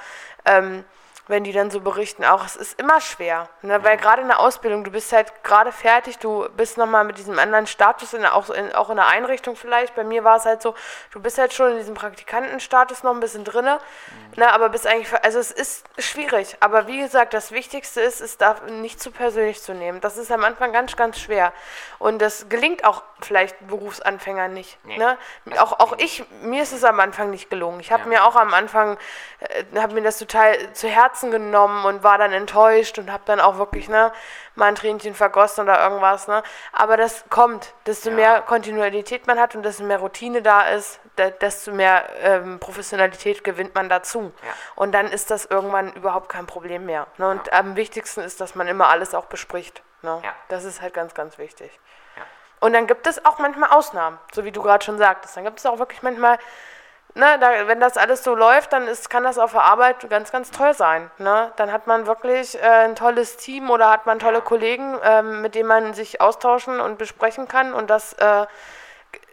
ähm, wenn die dann so berichten, auch es ist immer schwer, ne? weil gerade in der Ausbildung, du bist halt gerade fertig, du bist nochmal mit diesem anderen Status, in, auch, in, auch in der Einrichtung vielleicht, bei mir war es halt so, du bist halt schon in diesem Praktikantenstatus noch ein bisschen drinne, ne? aber bist eigentlich, also es ist schwierig, aber wie gesagt, das Wichtigste ist, es darf nicht zu persönlich zu nehmen, das ist am Anfang ganz, ganz schwer und das gelingt auch vielleicht Berufsanfängern nicht, Nee. ne? auch, auch ich, mir ist es am Anfang nicht gelungen, ich habe Ja. mir auch am Anfang, äh, habe mir das total zu Herzen genommen und war dann enttäuscht und habe dann auch wirklich, ne, mal ein Tränchen vergossen oder irgendwas, ne, aber das kommt, desto Ja. mehr Kontinuität man hat und desto mehr Routine da ist, de desto mehr ähm, Professionalität gewinnt man dazu Ja. und dann ist das irgendwann überhaupt kein Problem mehr, ne, und am wichtigsten ist, dass man immer alles auch bespricht, ne, Ja. das ist halt ganz, ganz wichtig. Ja. Und dann gibt es auch manchmal Ausnahmen, so wie du gerade schon sagtest. Dann gibt es auch wirklich manchmal, ne, da, wenn das alles so läuft, dann ist, kann das auf der Arbeit ganz, ganz toll sein. Ne? Dann hat man wirklich äh, ein tolles Team oder hat man tolle. Kollegen, ähm, mit denen man sich austauschen und besprechen kann. Und das, äh,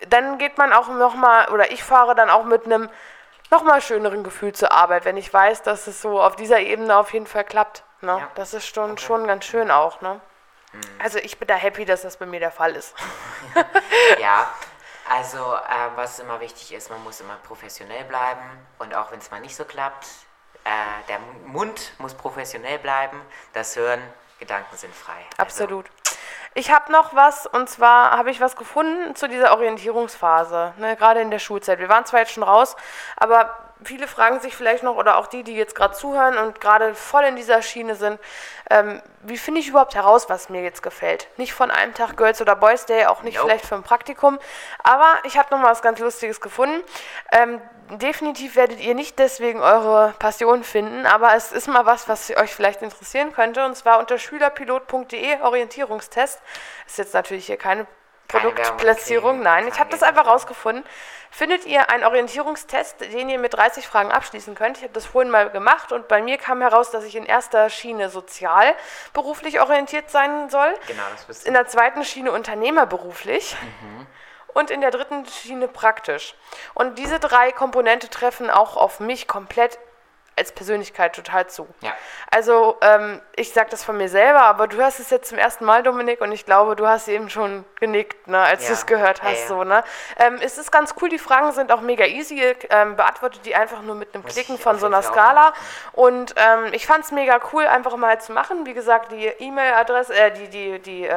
dann geht man auch nochmal, oder ich fahre dann auch mit einem nochmal schöneren Gefühl zur Arbeit, wenn ich weiß, dass es so auf dieser Ebene auf jeden Fall klappt. Ne? Ja. Das ist schon, Okay. schon ganz schön auch. Ne? Also ich bin da happy, dass das bei mir der Fall ist. Ja, also äh, was immer wichtig ist, man muss immer professionell bleiben und auch wenn es mal nicht so klappt, äh, der Mund muss professionell bleiben, das Hören, Gedanken sind frei. Also, Absolut. Ich habe noch was, und zwar habe ich was gefunden zu dieser Orientierungsphase, ne, gerade in der Schulzeit. Wir waren zwar jetzt schon raus, aber viele fragen sich vielleicht noch, oder auch die, die jetzt gerade zuhören und gerade voll in dieser Schiene sind, ähm, wie finde ich überhaupt heraus, was mir jetzt gefällt? Nicht von einem Tag Girls oder Boys Day, auch nicht Nope. vielleicht für ein Praktikum, aber ich habe noch mal was ganz Lustiges gefunden. Ähm, definitiv werdet ihr nicht deswegen eure Passion finden, aber es ist mal was, was euch vielleicht interessieren könnte, und zwar unter schülerpilot.de Orientierungstest. Ist jetzt natürlich hier keine Produktplatzierung, nein, ich habe das einfach rausgefunden. Findet ihr einen Orientierungstest, den ihr mit 30 Fragen abschließen könnt? Ich habe das vorhin mal gemacht und bei mir kam heraus, dass ich in erster Schiene sozial beruflich orientiert sein soll, Genau, das bist in du. der zweiten Schiene unternehmerberuflich und in der dritten Schiene praktisch. Und diese drei Komponente treffen auch auf mich komplett als Persönlichkeit total zu. Ja. Also ähm, ich sage das von mir selber, aber du hörst es jetzt zum ersten Mal, Dominik, und ich glaube, du hast eben schon genickt, ne, als Ja. du es gehört hast. ja. So, ne? ähm, es ist ganz cool, die Fragen sind auch mega easy, ähm, beantwortet die einfach nur mit einem Muss Klicken von so einer Skala. Und ähm, ich fand es mega cool, einfach mal zu machen. Wie gesagt, die E-Mail-Adresse, äh, die, die, die,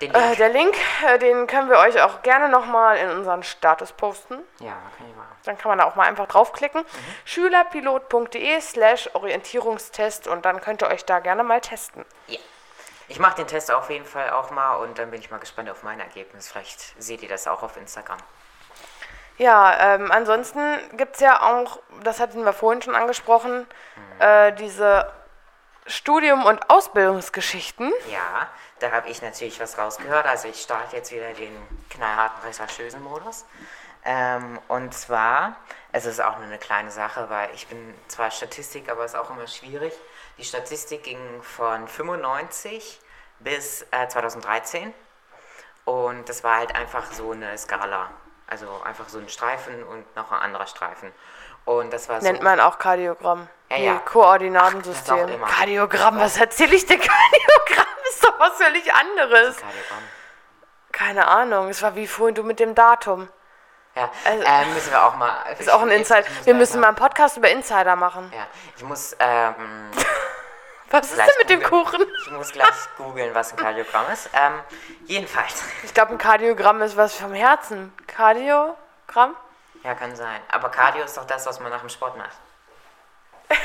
Den äh, Link. der Link, äh, den können wir euch auch gerne nochmal in unseren Status posten. ja, kann ich machen. Dann kann man da auch mal einfach draufklicken. Schülerpilot.de slash Orientierungstest und dann könnt ihr euch da gerne mal testen. Ja. Ich mache den Test auf jeden Fall auch mal und dann bin ich mal gespannt auf mein Ergebnis. Vielleicht seht ihr das auch auf Instagram. Ja, ähm, ansonsten gibt es ja auch, das hatten wir vorhin schon angesprochen, äh, diese Studium- und Ausbildungsgeschichten. Ja, da habe ich natürlich was rausgehört. Also ich starte jetzt wieder den knallharten Rechercheusen-Modus. Ähm, und zwar, es ist auch nur eine kleine Sache, weil ich bin zwar Statistik, aber es ist auch immer schwierig. Die Statistik ging von 95 bis äh, 2013 und das war halt einfach so eine Skala. Also einfach so ein Streifen und noch ein anderer Streifen. Und das war so... Nennt man auch Kardiogramm. Ja, ja. Ach, Koordinatensystem. immer. Kardiogramm, was erzähle ich denn? Kardiogramm ist doch was völlig anderes. Keine Ahnung, es war wie vorhin du mit dem Datum. Ja, Also- äh, müssen wir auch mal... Ist auch ein Insider. Wir müssen mal einen Podcast über Insider machen. Ja, ich muss, ähm, Was ist denn mit dem googeln. Kuchen? ich muss gleich googeln, was ein Kardiogramm ist. Ähm, jedenfalls. Ich glaube, ein Kardiogramm ist was vom Herzen. Kardiogramm? Ja, kann sein. Aber Cardio ist doch das, was man nach dem Sport macht.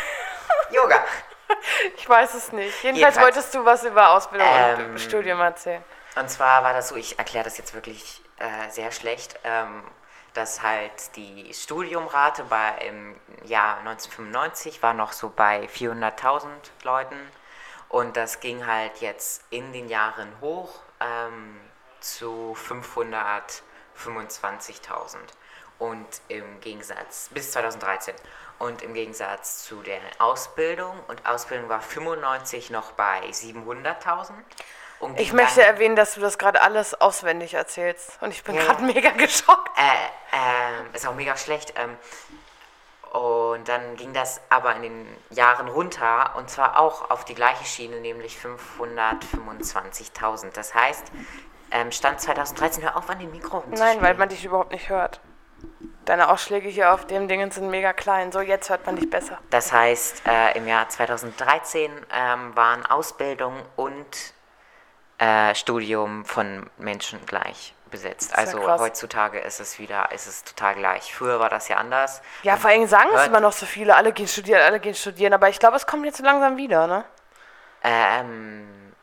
Yoga. Ich weiß es nicht. Jedenfalls, Jedenfalls. wolltest du was über Ausbildung Ähm, und Studium erzählen. Und zwar war das so, ich erkläre das jetzt wirklich äh, sehr schlecht, ähm, dass halt die Studiumrate bei im Jahr 1995 war noch so bei 400.000 Leuten und das ging halt jetzt in den Jahren hoch ähm, zu 525.000 und im Gegensatz bis 2013 und im Gegensatz zu der Ausbildung und Ausbildung war 95 noch bei 700.000 und Ich möchte erwähnen, dass du das gerade alles auswendig erzählst. Und ich bin Ja, gerade ja. mega geschockt. Äh, ähm, ist auch mega schlecht. Ähm, und dann ging das aber in den Jahren runter und zwar auch auf die gleiche Schiene, nämlich 525.000. Das heißt, ähm, Stand 2013, hör auf an den Mikro Nein, weil rumzuspielen. man dich überhaupt nicht hört. Deine Ausschläge hier auf dem Dingen sind mega klein. So, jetzt hört man dich besser. Das heißt, äh, im Jahr 2013 ähm, waren Ausbildung und äh, Studium von Menschen gleich besetzt. ja Also krass. heutzutage ist es wieder, ist es total gleich. Früher war das ja anders. Ja, vor allem sagen es immer noch so viele, alle gehen studieren, alle gehen studieren. Aber ich glaube, es kommt jetzt so langsam wieder, ne? Ähm,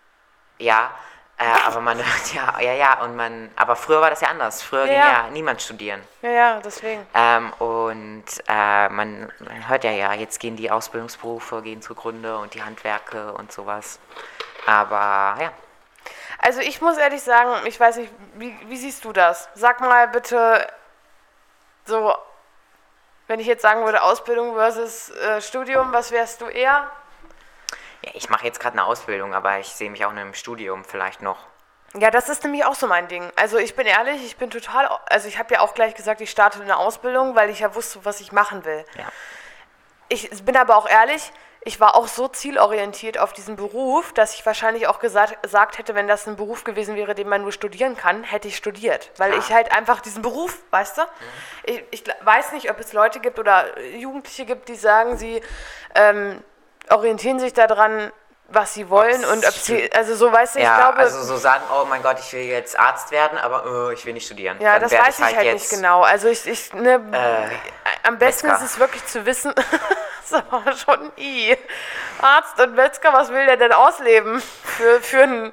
ja, äh, aber man hört ja, ja, ja, und man, aber früher war das ja anders. Früher ging Ja. ja niemand studieren. Ja, ja, deswegen. Ähm, und äh, man, man hört ja, ja, jetzt gehen die Ausbildungsberufe, gehen zugrunde und die Handwerke und sowas. Aber ja, Also ich muss ehrlich sagen, ich weiß nicht, wie, wie siehst du das? Sag mal bitte so, wenn ich jetzt sagen würde, Ausbildung versus äh, Studium, was wärst du eher? Ja ich mache jetzt gerade eine Ausbildung, aber ich sehe mich auch in einem Studium vielleicht noch. Ja, das ist nämlich auch so mein Ding. Also ich bin ehrlich, ich bin total, also ich habe ja auch gleich gesagt, ich starte eine Ausbildung, weil ich ja wusste, was ich machen will. Ja. Ich bin aber auch ehrlich, ich war auch so zielorientiert auf diesen Beruf, dass ich wahrscheinlich auch gesagt, gesagt hätte, wenn das ein Beruf gewesen wäre, den man nur studieren kann, hätte ich studiert. Weil Ah. ich halt einfach diesen Beruf, weißt du? Ich, ich gl- weiß nicht, ob es Leute gibt oder Jugendliche gibt, die sagen, sie ähm, orientieren sich daran, was sie wollen Ob's und ob sie, also so weißt du, ich ja, glaube, also so sagen, oh mein Gott, ich will jetzt Arzt werden, aber äh, ich will nicht studieren. Ja, Dann das weiß ich halt, nicht genau. Also ich, ich ne, am besten Metzger. ist es wirklich zu wissen, das ist aber schon i. Arzt und Metzger, was will der denn ausleben für, für ein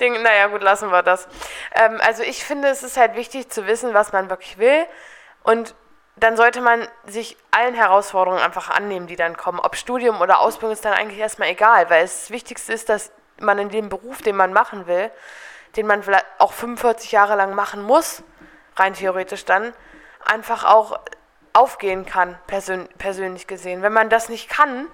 Ding? Naja, gut, lassen wir das. Ähm, also ich finde, es ist halt wichtig zu wissen, was man wirklich will und dann sollte man sich allen Herausforderungen einfach annehmen, die dann kommen. Ob Studium oder Ausbildung ist dann eigentlich erstmal egal, weil es das Wichtigste ist, dass man in dem Beruf, den man machen will, den man vielleicht auch 45 Jahre lang machen muss, rein theoretisch dann, einfach auch aufgehen kann, persön persönlich gesehen. Wenn man das nicht kann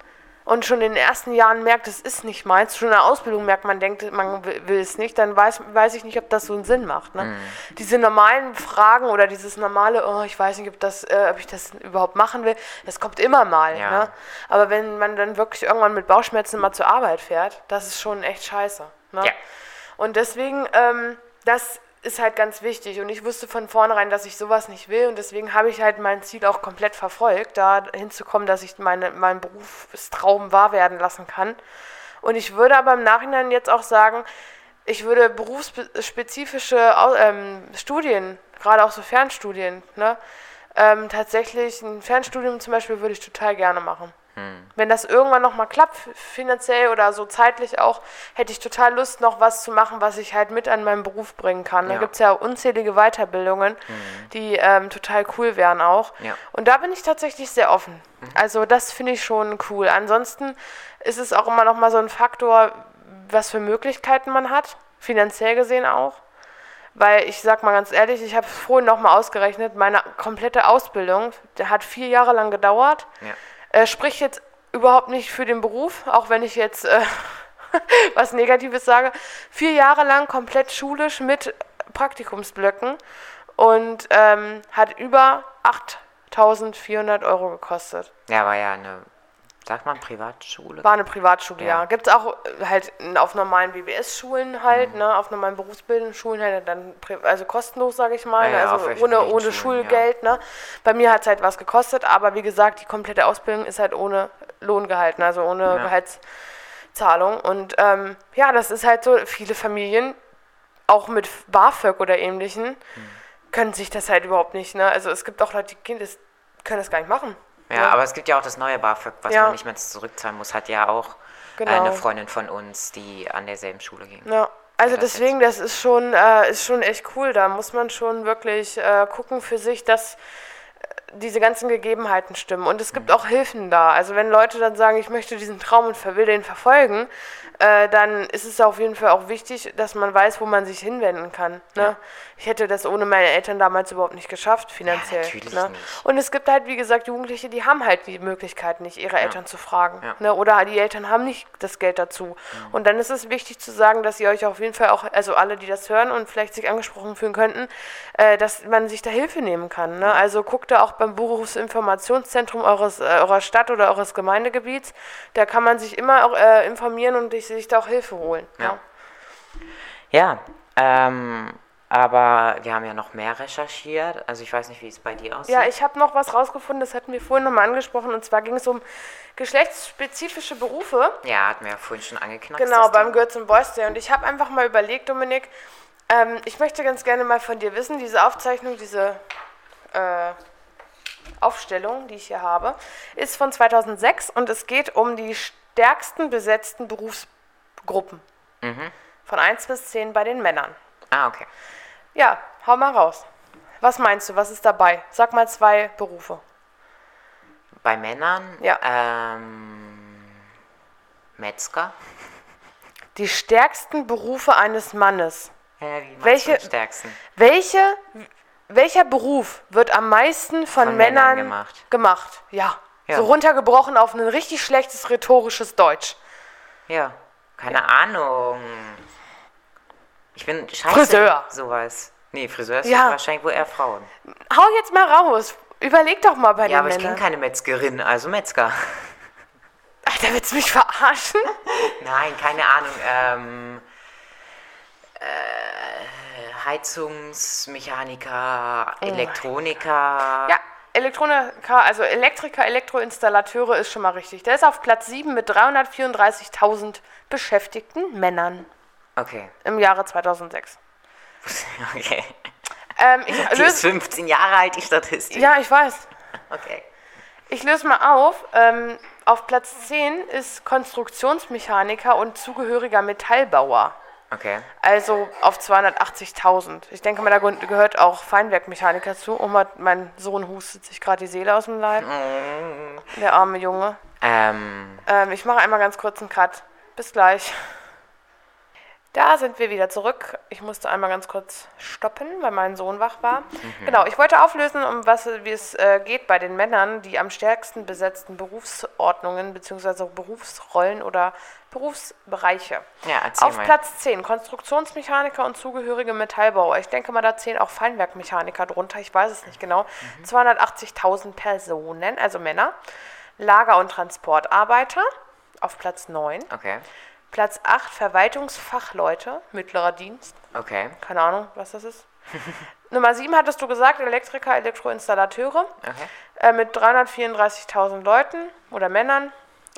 und schon in den ersten Jahren merkt, es ist nicht meins, schon in der Ausbildung merkt, man denkt, man will, es nicht, dann weiß, weiß ich nicht, ob das so einen Sinn macht. Ne? Diese normalen Fragen oder dieses normale, oh, ich weiß nicht, ob, das, äh, ob ich das überhaupt machen will, das kommt immer mal. Ja. Ne? Aber wenn man dann wirklich irgendwann mit Bauchschmerzen mal zur Arbeit fährt, das ist schon echt scheiße. Ne? Ja. Und deswegen, ähm, das ist halt ganz wichtig. Und ich wusste von vornherein, dass ich sowas nicht will. Und deswegen habe ich halt mein Ziel auch komplett verfolgt, da hinzukommen, dass ich meine, meinen Berufstraum wahr werden lassen kann. Und ich würde aber im Nachhinein jetzt auch sagen, ich würde berufsspezifische ähm, Studien, gerade auch so Fernstudien, ne, ähm, tatsächlich ein Fernstudium zum Beispiel würde ich total gerne machen. Wenn das irgendwann nochmal klappt, finanziell oder so zeitlich auch, hätte ich total Lust, noch was zu machen, was ich halt mit an meinen Beruf bringen kann. Da Ja. gibt es ja unzählige Weiterbildungen, die ähm, total cool wären auch. Ja. Und da bin ich tatsächlich sehr offen. Also das finde ich schon cool. Ansonsten ist es auch immer noch mal so ein Faktor, was für Möglichkeiten man hat, finanziell gesehen auch. Weil ich sag mal ganz ehrlich, ich habe vorhin noch mal ausgerechnet, meine komplette Ausbildung, hat vier Jahre lang gedauert. Ja. Äh, spricht jetzt überhaupt nicht für den Beruf, auch wenn ich jetzt äh, was Negatives sage. Vier Jahre lang komplett schulisch mit Praktikumsblöcken und ähm, hat über 8.400 Euro gekostet. Ja, war ja eine, sagt man, Privatschule? War eine Privatschule, ja. Ja. Gibt es auch äh, halt auf normalen BBS-Schulen halt, ne, auf normalen berufsbildenden Schulen halt dann, also kostenlos, sage ich mal, Ja, ja, also ohne, ohne Schulen, Schulgeld, ne. Bei mir hat es halt was gekostet, aber wie gesagt, die komplette Ausbildung ist halt ohne Lohn gehalten, also ohne Ja. Gehaltszahlung. Und ähm, ja, das ist halt so, viele Familien, auch mit BAföG oder ähnlichen, Hm. können sich das halt überhaupt nicht, ne. Also es gibt auch Leute, die Kinder können das gar nicht machen. Ja, aber es gibt ja auch das neue BAföG, was Ja. man nicht mehr zurückzahlen muss, hat ja auch äh, Genau. eine Freundin von uns, die an derselben Schule ging. Ja, also Ja, das deswegen, das ist schon, äh, ist schon echt cool. Da muss man schon wirklich äh, gucken für sich, dass äh, diese ganzen Gegebenheiten stimmen. Und es gibt Mhm. auch Hilfen da. Also wenn Leute dann sagen, ich möchte diesen Traum und will den verfolgen, äh, dann ist es auf jeden Fall auch wichtig, dass man weiß, wo man sich hinwenden kann. Ne? Ja. Ich hätte das ohne meine Eltern damals überhaupt nicht geschafft, finanziell. natürlich ne? nicht. Und es gibt halt, wie gesagt, Jugendliche, die haben halt die Möglichkeit nicht, ihre Eltern zu fragen. Ja. Ne? Oder die Eltern haben nicht das Geld dazu. Und dann ist es wichtig zu sagen, dass ihr euch auf jeden Fall auch, also alle, die das hören und vielleicht sich angesprochen fühlen könnten, äh, dass man sich da Hilfe nehmen kann. Ne? Also guckt da auch beim Berufsinformationszentrum eures, äh, eurer Stadt oder eures Gemeindegebiets. Da kann man sich immer auch, äh, informieren und sich, sich da auch Hilfe holen. Ja. ne? Ja, ähm, aber wir haben ja noch mehr recherchiert. Also ich weiß nicht, wie es bei dir aussieht. Ja, ich habe noch was rausgefunden, das hatten wir vorhin nochmal angesprochen, und zwar ging es um geschlechtsspezifische Berufe. Ja, hatten wir ja vorhin schon angeknackt. Genau, beim. Girls and Boys Day. Und ich habe einfach mal überlegt, Dominik, ähm, ich möchte ganz gerne mal von dir wissen, diese Aufzeichnung, diese äh, Aufstellung, die ich hier habe, ist von 2006 und es geht um die stärksten besetzten Berufsgruppen. Mhm. Von 1 bis 10 bei den Männern. Ah, okay. Ja, hau mal raus. Was meinst du, was ist dabei? Sag mal zwei Berufe. Bei Männern, Ja. ähm, Metzger. Die stärksten Berufe eines Mannes. Ja, wie Welche- stärksten? Welche, welcher Beruf wird am meisten von, Von Männern, Männern gemacht. gemacht? Ja. Ja. So runtergebrochen auf ein richtig schlechtes rhetorisches Deutsch. Ja, keine Ahnung. Ich bin scheiße. Friseur. Sowas. Nee, Friseur ist Ja. wahrscheinlich wohl eher Frauen. Hau jetzt mal raus. Überleg doch mal bei Ja, den aber ich Männern. kenne keine Metzgerin, also Metzger. Alter, willst du mich verarschen? Nein, keine Ahnung. Ähm, äh, Heizungsmechaniker, Elektroniker. Ja, Elektroniker, also Elektriker, Elektroinstallateure ist schon mal richtig. Der ist auf Platz 7 mit 334.000 beschäftigten Männern Okay. im Jahre 2006. Okay. Ähm, ich Die ist löse, 15 Jahre alt, die Statistik. ja, ich weiß. Okay. Ich löse mal auf. Ähm, auf Platz 10 ist Konstruktionsmechaniker und zugehöriger Metallbauer. Okay. Also auf 280.000. Ich denke mal, da gehö- gehört auch Feinwerkmechaniker zu. Oma, mein Sohn hustet sich gerade die Seele aus dem Leib. Der arme Junge. Ähm, Ähm, ich mache einmal ganz kurz einen Cut. Bis gleich. Da sind wir wieder zurück. Ich musste einmal ganz kurz stoppen, weil mein Sohn wach war. Genau, ich wollte auflösen, um was wie es äh, geht bei den Männern, die am stärksten besetzten Berufsordnungen bzw. Berufsrollen oder Berufsbereiche. ja, Auf mal. Platz 10 Konstruktionsmechaniker und zugehörige Metallbauer. Ich denke mal, da zählen auch Feinwerkmechaniker drunter. Ich weiß es nicht genau. 280.000 Personen, also Männer. Lager- und Transportarbeiter auf Platz 9. Okay. Platz 8 Verwaltungsfachleute, mittlerer Dienst. Okay. Keine Ahnung, was das ist. Nummer 7 hattest du gesagt, Elektriker, Elektroinstallateure. Okay. Äh, mit 334.000 Leuten oder Männern.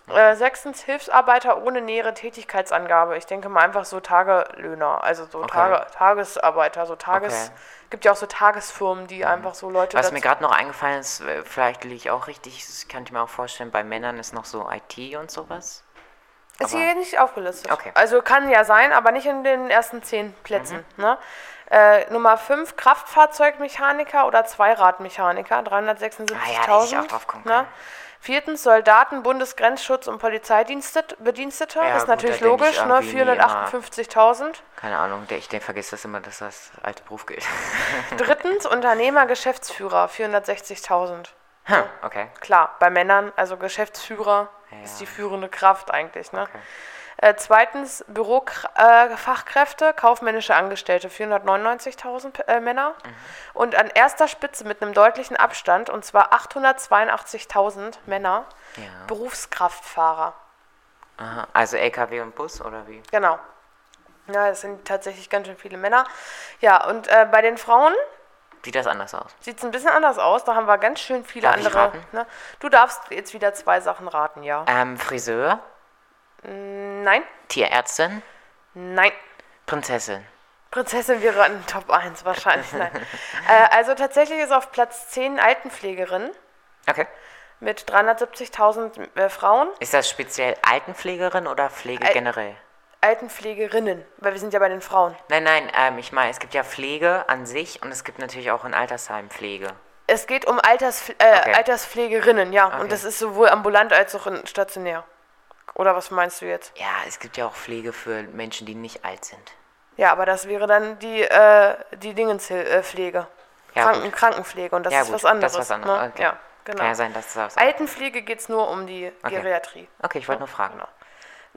Äh, sechstens Hilfsarbeiter ohne nähere Tätigkeitsangabe. Ich denke mal einfach so Tagelöhner, also so Okay. Tage, Tagesarbeiter, so Tages. Okay. Mhm. Gibt ja auch so Tagesfirmen, die einfach so Leute. Was mir gerade noch eingefallen ist, äh, vielleicht liege ich auch richtig, das könnte ich mir auch vorstellen, bei Männern ist noch so IT und sowas. Ist aber- hier nicht aufgelistet. Okay. Also kann ja sein, aber nicht in den ersten zehn Plätzen. Mhm. Ne? Äh, Nummer 5 Kraftfahrzeugmechaniker oder Zweiradmechaniker, 376.000. Ah ja, auch drauf kommen ne? Viertens Soldaten, Bundesgrenzschutz und Polizeibedienstete. Ja, ist gut, natürlich ich logisch, ne? irgendwie nie immer- 458.000. Keine Ahnung, ich der vergesse das immer, dass das als Beruf gilt. Drittens Unternehmer, Geschäftsführer, 460.000. Hm, okay. Klar, bei Männern, also Geschäftsführer Ja. ist die führende Kraft eigentlich. Ne? Okay. Äh, zweitens Bürofachkräfte, äh, kaufmännische Angestellte, 499.000 äh, Männer. Mhm. Und an erster Spitze mit einem deutlichen Abstand, und zwar 882.000 Männer, Ja. Berufskraftfahrer. Aha. Also LKW und Bus oder wie? Genau. Ja, das sind tatsächlich ganz schön viele Männer. Ja, und äh, bei den Frauen Sieht das anders aus? sieht es ein bisschen anders aus. Da haben wir ganz schön viele Darf andere. raten? Ne? Du darfst jetzt wieder zwei Sachen raten, ja. Ähm, Friseur, Nein, Tierärztin, nein. Prinzessin. Prinzessin wäre an Top 1 wahrscheinlich. Nein. äh, also tatsächlich ist auf Platz 10 Altenpflegerin Okay. mit 370.000 äh, Frauen. Ist das speziell Altenpflegerin oder Pflege Al- generell? Altenpflegerinnen, weil wir sind ja bei den Frauen. Nein, nein, ähm, ich meine, es gibt ja Pflege an sich und es gibt natürlich auch in Altersheim Pflege. Es geht um Alters, äh, Okay. Alterspflegerinnen, ja. Okay. Und das ist sowohl ambulant als auch stationär. Oder was meinst du jetzt? Ja, es gibt ja auch Pflege für Menschen, die nicht alt sind. Ja, aber das wäre dann die, äh, die Dingenspflege. Ja, Kranken. Krankenpflege und das Ja, ist gut, was anderes. das ist was anderes, Ne? okay. Ja, genau. Kann ja sein, dass das. Altenpflege geht es nur um die. Geriatrie. Okay, ich wollte nur fragen. Genau.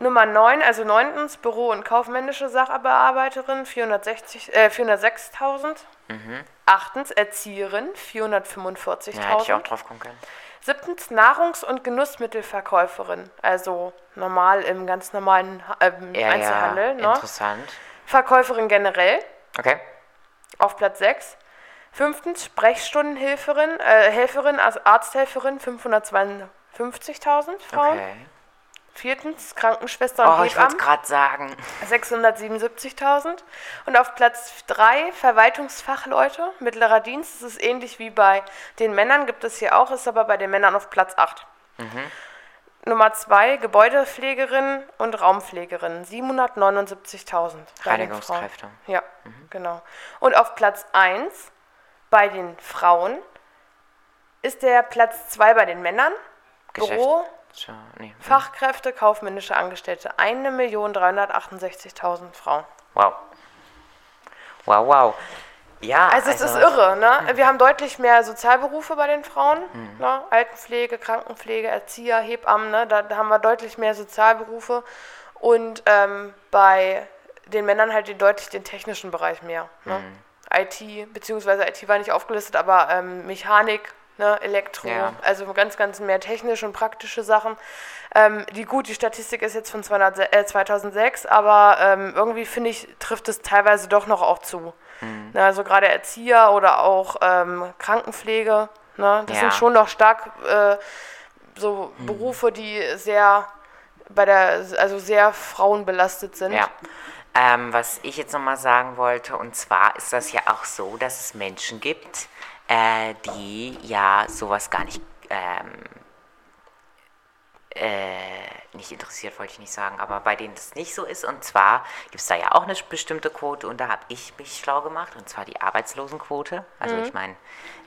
Nummer 9, also neuntens, Büro- und kaufmännische Sachbearbeiterin, 460, äh, 406.000. Achtens, Erzieherin, 445.000. Ja, hätte ich auch drauf kommen können. Siebtens, Nahrungs- und Genussmittelverkäuferin, also normal im ganz normalen ähm, Ja, Einzelhandel. ja, ne? interessant. Verkäuferin Verkäuferin generell, Okay. auf Platz 6. Fünftens, Sprechstundenhelferin, äh, Helferin, also Arzthelferin, 552.000 Frauen. Okay. Viertens, Krankenschwester und Oh, ich wollte gerade sagen. 677.000. Und auf Platz 3 Verwaltungsfachleute, mittlerer Dienst. Das ist ähnlich wie bei den Männern, gibt es hier auch, ist aber bei den Männern auf Platz 8. Nummer 2 Gebäudepflegerin und Raumpflegerin, 779.000. bei den Frauen. Reinigungskräfte. Ja, genau. Und auf Platz 1 bei den Frauen ist der Platz 2 bei den Männern. Geschäft- Büro, nee. Fachkräfte, kaufmännische Angestellte. 1.368.000 Frauen. Wow. Wow, wow. Ja, Also es ist irre, ne? Wir haben deutlich mehr Sozialberufe bei den Frauen, ne? Altenpflege, Krankenpflege, Erzieher, Hebammen, ne? Da, da haben wir deutlich mehr Sozialberufe und ähm, bei den Männern halt deutlich den technischen Bereich mehr. Ne? IT, beziehungsweise IT war nicht aufgelistet, aber ähm, Mechanik, ne, Elektro, Ja. also ganz, ganz mehr technische und praktische Sachen. Ähm, die gut, die Statistik ist jetzt von 200, äh, 2006, aber ähm, irgendwie finde ich, trifft es teilweise doch noch auch zu. Mhm. Ne, also gerade Erzieher oder auch ähm, Krankenpflege, ne, das Ja. sind schon noch stark äh, so Mhm. Berufe, die sehr bei der, also sehr frauenbelastet sind. Ja. Ähm, was ich jetzt nochmal sagen wollte, und zwar ist das ja auch so, dass es Menschen gibt, äh, die ja sowas gar nicht, ähm, äh, nicht interessiert, wollte ich nicht sagen, aber bei denen das nicht so ist. Und zwar gibt es da ja auch eine bestimmte Quote und da habe ich mich schlau gemacht, und zwar die Arbeitslosenquote. Also ich meine,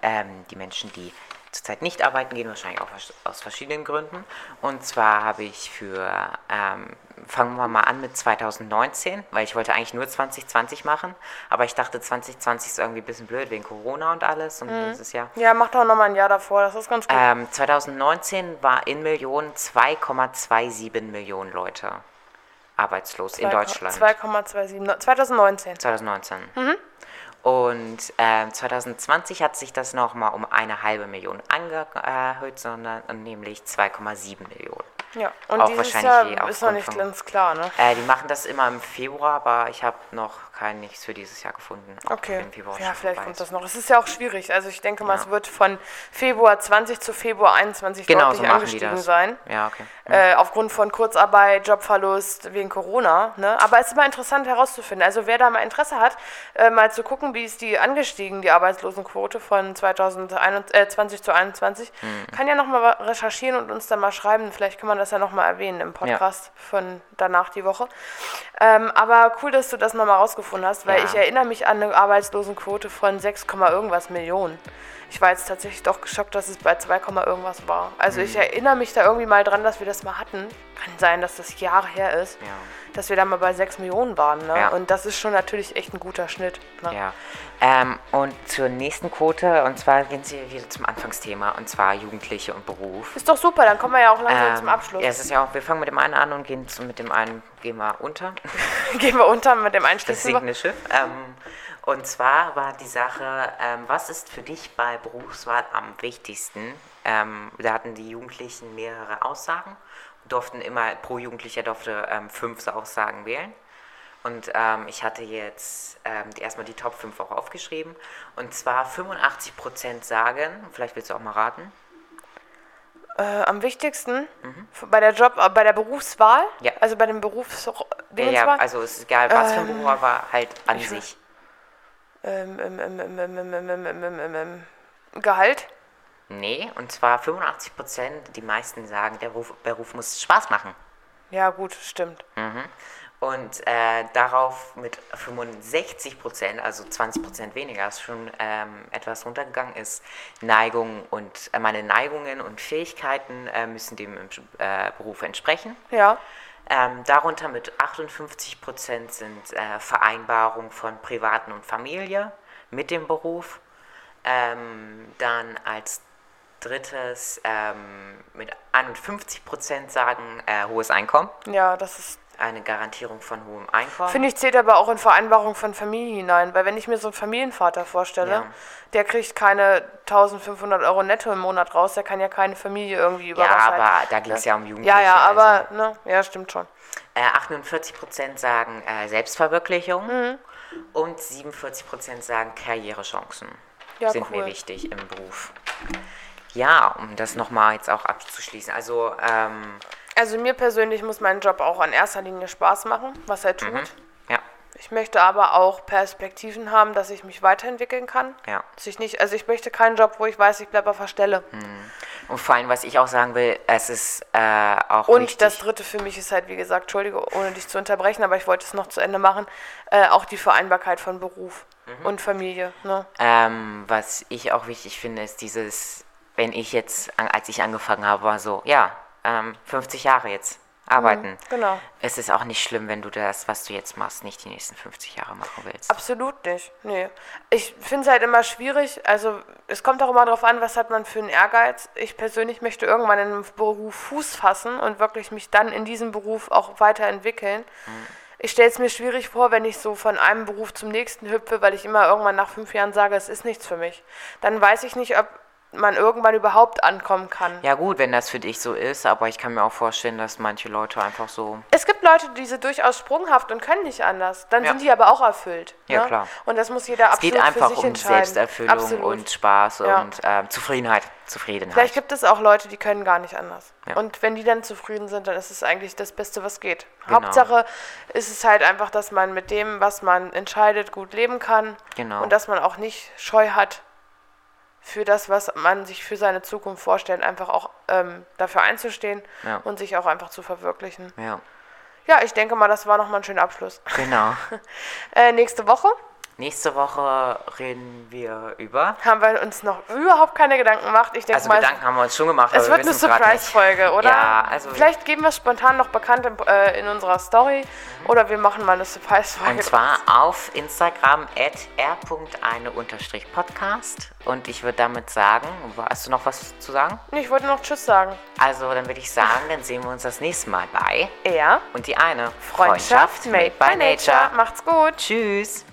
ähm, die Menschen, die zurzeit nicht arbeiten gehen, wahrscheinlich auch aus- verschiedenen Gründen. Und zwar habe ich für, ähm, fangen wir mal an mit 2019, weil ich wollte eigentlich nur 2020 machen, aber ich dachte 2020 ist irgendwie ein bisschen blöd wegen Corona und alles und das ist ja Ja, mach doch nochmal ein Jahr davor, das ist ganz gut. ähm, 2019 war in Millionen 2,27 Millionen Leute arbeitslos in Deutschland. 2,27. 2019. 2019. Und ähm, 2020 hat sich das nochmal um eine halbe Million angehört, sondern nämlich 2,7 Millionen. Ja, und Auch dieses wahrscheinlich Jahr ist noch nicht ganz klar, ne? Äh, die machen das immer im Februar, aber ich habe noch kein nichts für dieses Jahr gefunden. Okay. Ja, vielleicht kommt das noch. Es ist ja auch schwierig. Also ich denke mal, Ja. es wird von Februar 20 zu Februar 21 Genau, deutlich so angestiegen sein. Ja, okay. Äh, aufgrund von Kurzarbeit, Jobverlust wegen Corona. Ne? Aber es ist immer interessant herauszufinden. Also wer da mal Interesse hat, äh, mal zu gucken, wie ist die angestiegen, die Arbeitslosenquote von 2020 zu 21, Mhm. kann ja nochmal recherchieren und uns dann mal schreiben. Vielleicht kann man das ja nochmal erwähnen im Podcast von danach die Woche. Ähm, aber cool, dass du das nochmal rausgefunden hast, weil Ja. ich erinnere mich an eine Arbeitslosenquote von 6, Komma irgendwas Millionen. Ich war jetzt tatsächlich doch geschockt, dass es bei 2, Komma irgendwas war. Also Mhm. ich erinnere mich da irgendwie mal dran, dass wir das mal hatten. Kann sein, dass das Jahre her ist. Ja. Dass wir da mal bei 6 Millionen waren. Ne? Ja. Und das ist schon natürlich echt ein guter Schnitt. Ne? Ja. Ähm, und zur nächsten Quote, und zwar gehen Sie wieder zum Anfangsthema, und zwar Jugendliche und Beruf. Ist doch super, dann kommen wir ja auch langsam Ähm, zum Abschluss. Ja, es ist ja auch, wir fangen mit dem einen an und gehen zu, mit dem einen gehen wir unter. Gehen wir unter mit dem Das Einstiegsüber. sinkende Schiff. Ähm, und zwar war die Sache, ähm, was ist für dich bei Berufswahl am wichtigsten? Ähm, da hatten die Jugendlichen mehrere Aussagen, durften immer, pro Jugendlicher durfte ähm, fünf Aussagen wählen. Und ähm, ich hatte jetzt ähm, erstmal die Top 5 auch aufgeschrieben. Und zwar 85% sagen, vielleicht willst du auch mal raten. Äh, am wichtigsten mhm. bei der Job, äh, bei der Berufswahl, ja. also bei dem Berufs. Ja, ja, also es ist egal, was ähm, für ein Beruf, war, halt an sich. Gehalt? Nee, und zwar 85%, die meisten sagen, der Beruf, Beruf muss Spaß machen. Ja, gut, stimmt. Und äh, darauf mit 65 Prozent, also 20 Prozent weniger, ist schon ähm, etwas runtergegangen ist. Neigungen und äh, meine Neigungen und Fähigkeiten äh, müssen dem äh, Beruf entsprechen. Ja. Ähm, darunter mit 58 Prozent sind äh, Vereinbarung von Privaten und Familie mit dem Beruf. Ähm, dann als drittes ähm, mit 51 Prozent sagen äh, hohes Einkommen Ja, das ist eine Garantierung von hohem Einkommen. Finde ich, zählt aber auch in Vereinbarung von Familie hinein, weil wenn ich mir so einen Familienvater vorstelle, Ja. der kriegt keine 1500 Euro netto im Monat raus, der kann ja keine Familie irgendwie über ja, aber da ging es ja um Jugendliche. Ja, ja, aber, Also, ne, ja, stimmt schon. äh, 48 Prozent sagen äh, Selbstverwirklichung Mhm. und 47 Prozent sagen Karrierechancen. Ja, sind cool. mir wichtig im Beruf. Ja, um das nochmal jetzt auch abzuschließen. Also, ähm, Also mir persönlich muss mein Job auch in erster Linie Spaß machen, was er tut. Mhm. ja, Ich möchte aber auch Perspektiven haben, dass ich mich weiterentwickeln kann. ja. Dass ich nicht, also ich möchte keinen Job, wo ich weiß, ich bleibe auf der Stelle. Und vor allem, was ich auch sagen will, es ist äh, auch Und wichtig. das dritte für mich ist halt, wie gesagt, Entschuldige, ohne dich zu unterbrechen, aber ich wollte es noch zu Ende machen, äh, auch die Vereinbarkeit von Beruf Mhm. und Familie. Ne? Ähm, was ich auch wichtig finde, ist dieses, wenn ich jetzt, als ich angefangen habe, war so, ja, ähm, 50 Jahre jetzt arbeiten. Genau. Es ist auch nicht schlimm, wenn du das, was du jetzt machst, nicht die nächsten 50 Jahre machen willst. Absolut nicht. Nee. Ich finde es halt immer schwierig. Also, es kommt auch immer darauf an, was hat man für einen Ehrgeiz. Ich persönlich möchte irgendwann in einem Beruf Fuß fassen und wirklich mich dann in diesem Beruf auch weiterentwickeln. Ich stelle es mir schwierig vor, wenn ich so von einem Beruf zum nächsten hüpfe, weil ich immer irgendwann nach fünf Jahren sage, es ist nichts für mich. Dann weiß ich nicht, ob man irgendwann überhaupt ankommen kann. Ja gut, wenn das für dich so ist, aber ich kann mir auch vorstellen, dass manche Leute einfach so. Es gibt Leute, die sind durchaus sprunghaft und können nicht anders. Dann Ja. sind die aber auch erfüllt. Ja, ne? klar. Und das muss jeder Es absolut geht einfach um. Selbsterfüllung Absolut. und Spaß Ja. und ähm, Zufriedenheit. Zufriedenheit. Vielleicht gibt es auch Leute, die können gar nicht anders. Ja. Und wenn die dann zufrieden sind, dann ist es eigentlich das Beste, was geht. Genau. Hauptsache ist es halt einfach, dass man mit dem, was man entscheidet, gut leben kann. Genau. Und dass man auch nicht Scheu hat für das, was man sich für seine Zukunft vorstellt, einfach auch ähm, dafür einzustehen Ja. und sich auch einfach zu verwirklichen. ja, Ja, ich denke mal, das war nochmal ein schöner Abschluss. genau. Äh, nächste Woche Nächste Woche reden wir über. haben wir uns noch überhaupt keine Gedanken gemacht. Ich denke Also mal, Gedanken haben wir uns schon gemacht, es wird wir eine. Surprise-Folge, oder? Ja, also- Vielleicht geben wir es spontan noch bekannt in, äh, in unserer Story oder wir machen mal eine Surprise-Folge. Und zwar auf Instagram at r.eine-podcast. Und ich würde damit sagen, hast du noch was zu sagen? Ich wollte noch Tschüss sagen. Also dann würde ich sagen, dann sehen wir uns das nächste Mal bei Er, und die eine Freundschaft, made by nature. Macht's gut. Tschüss.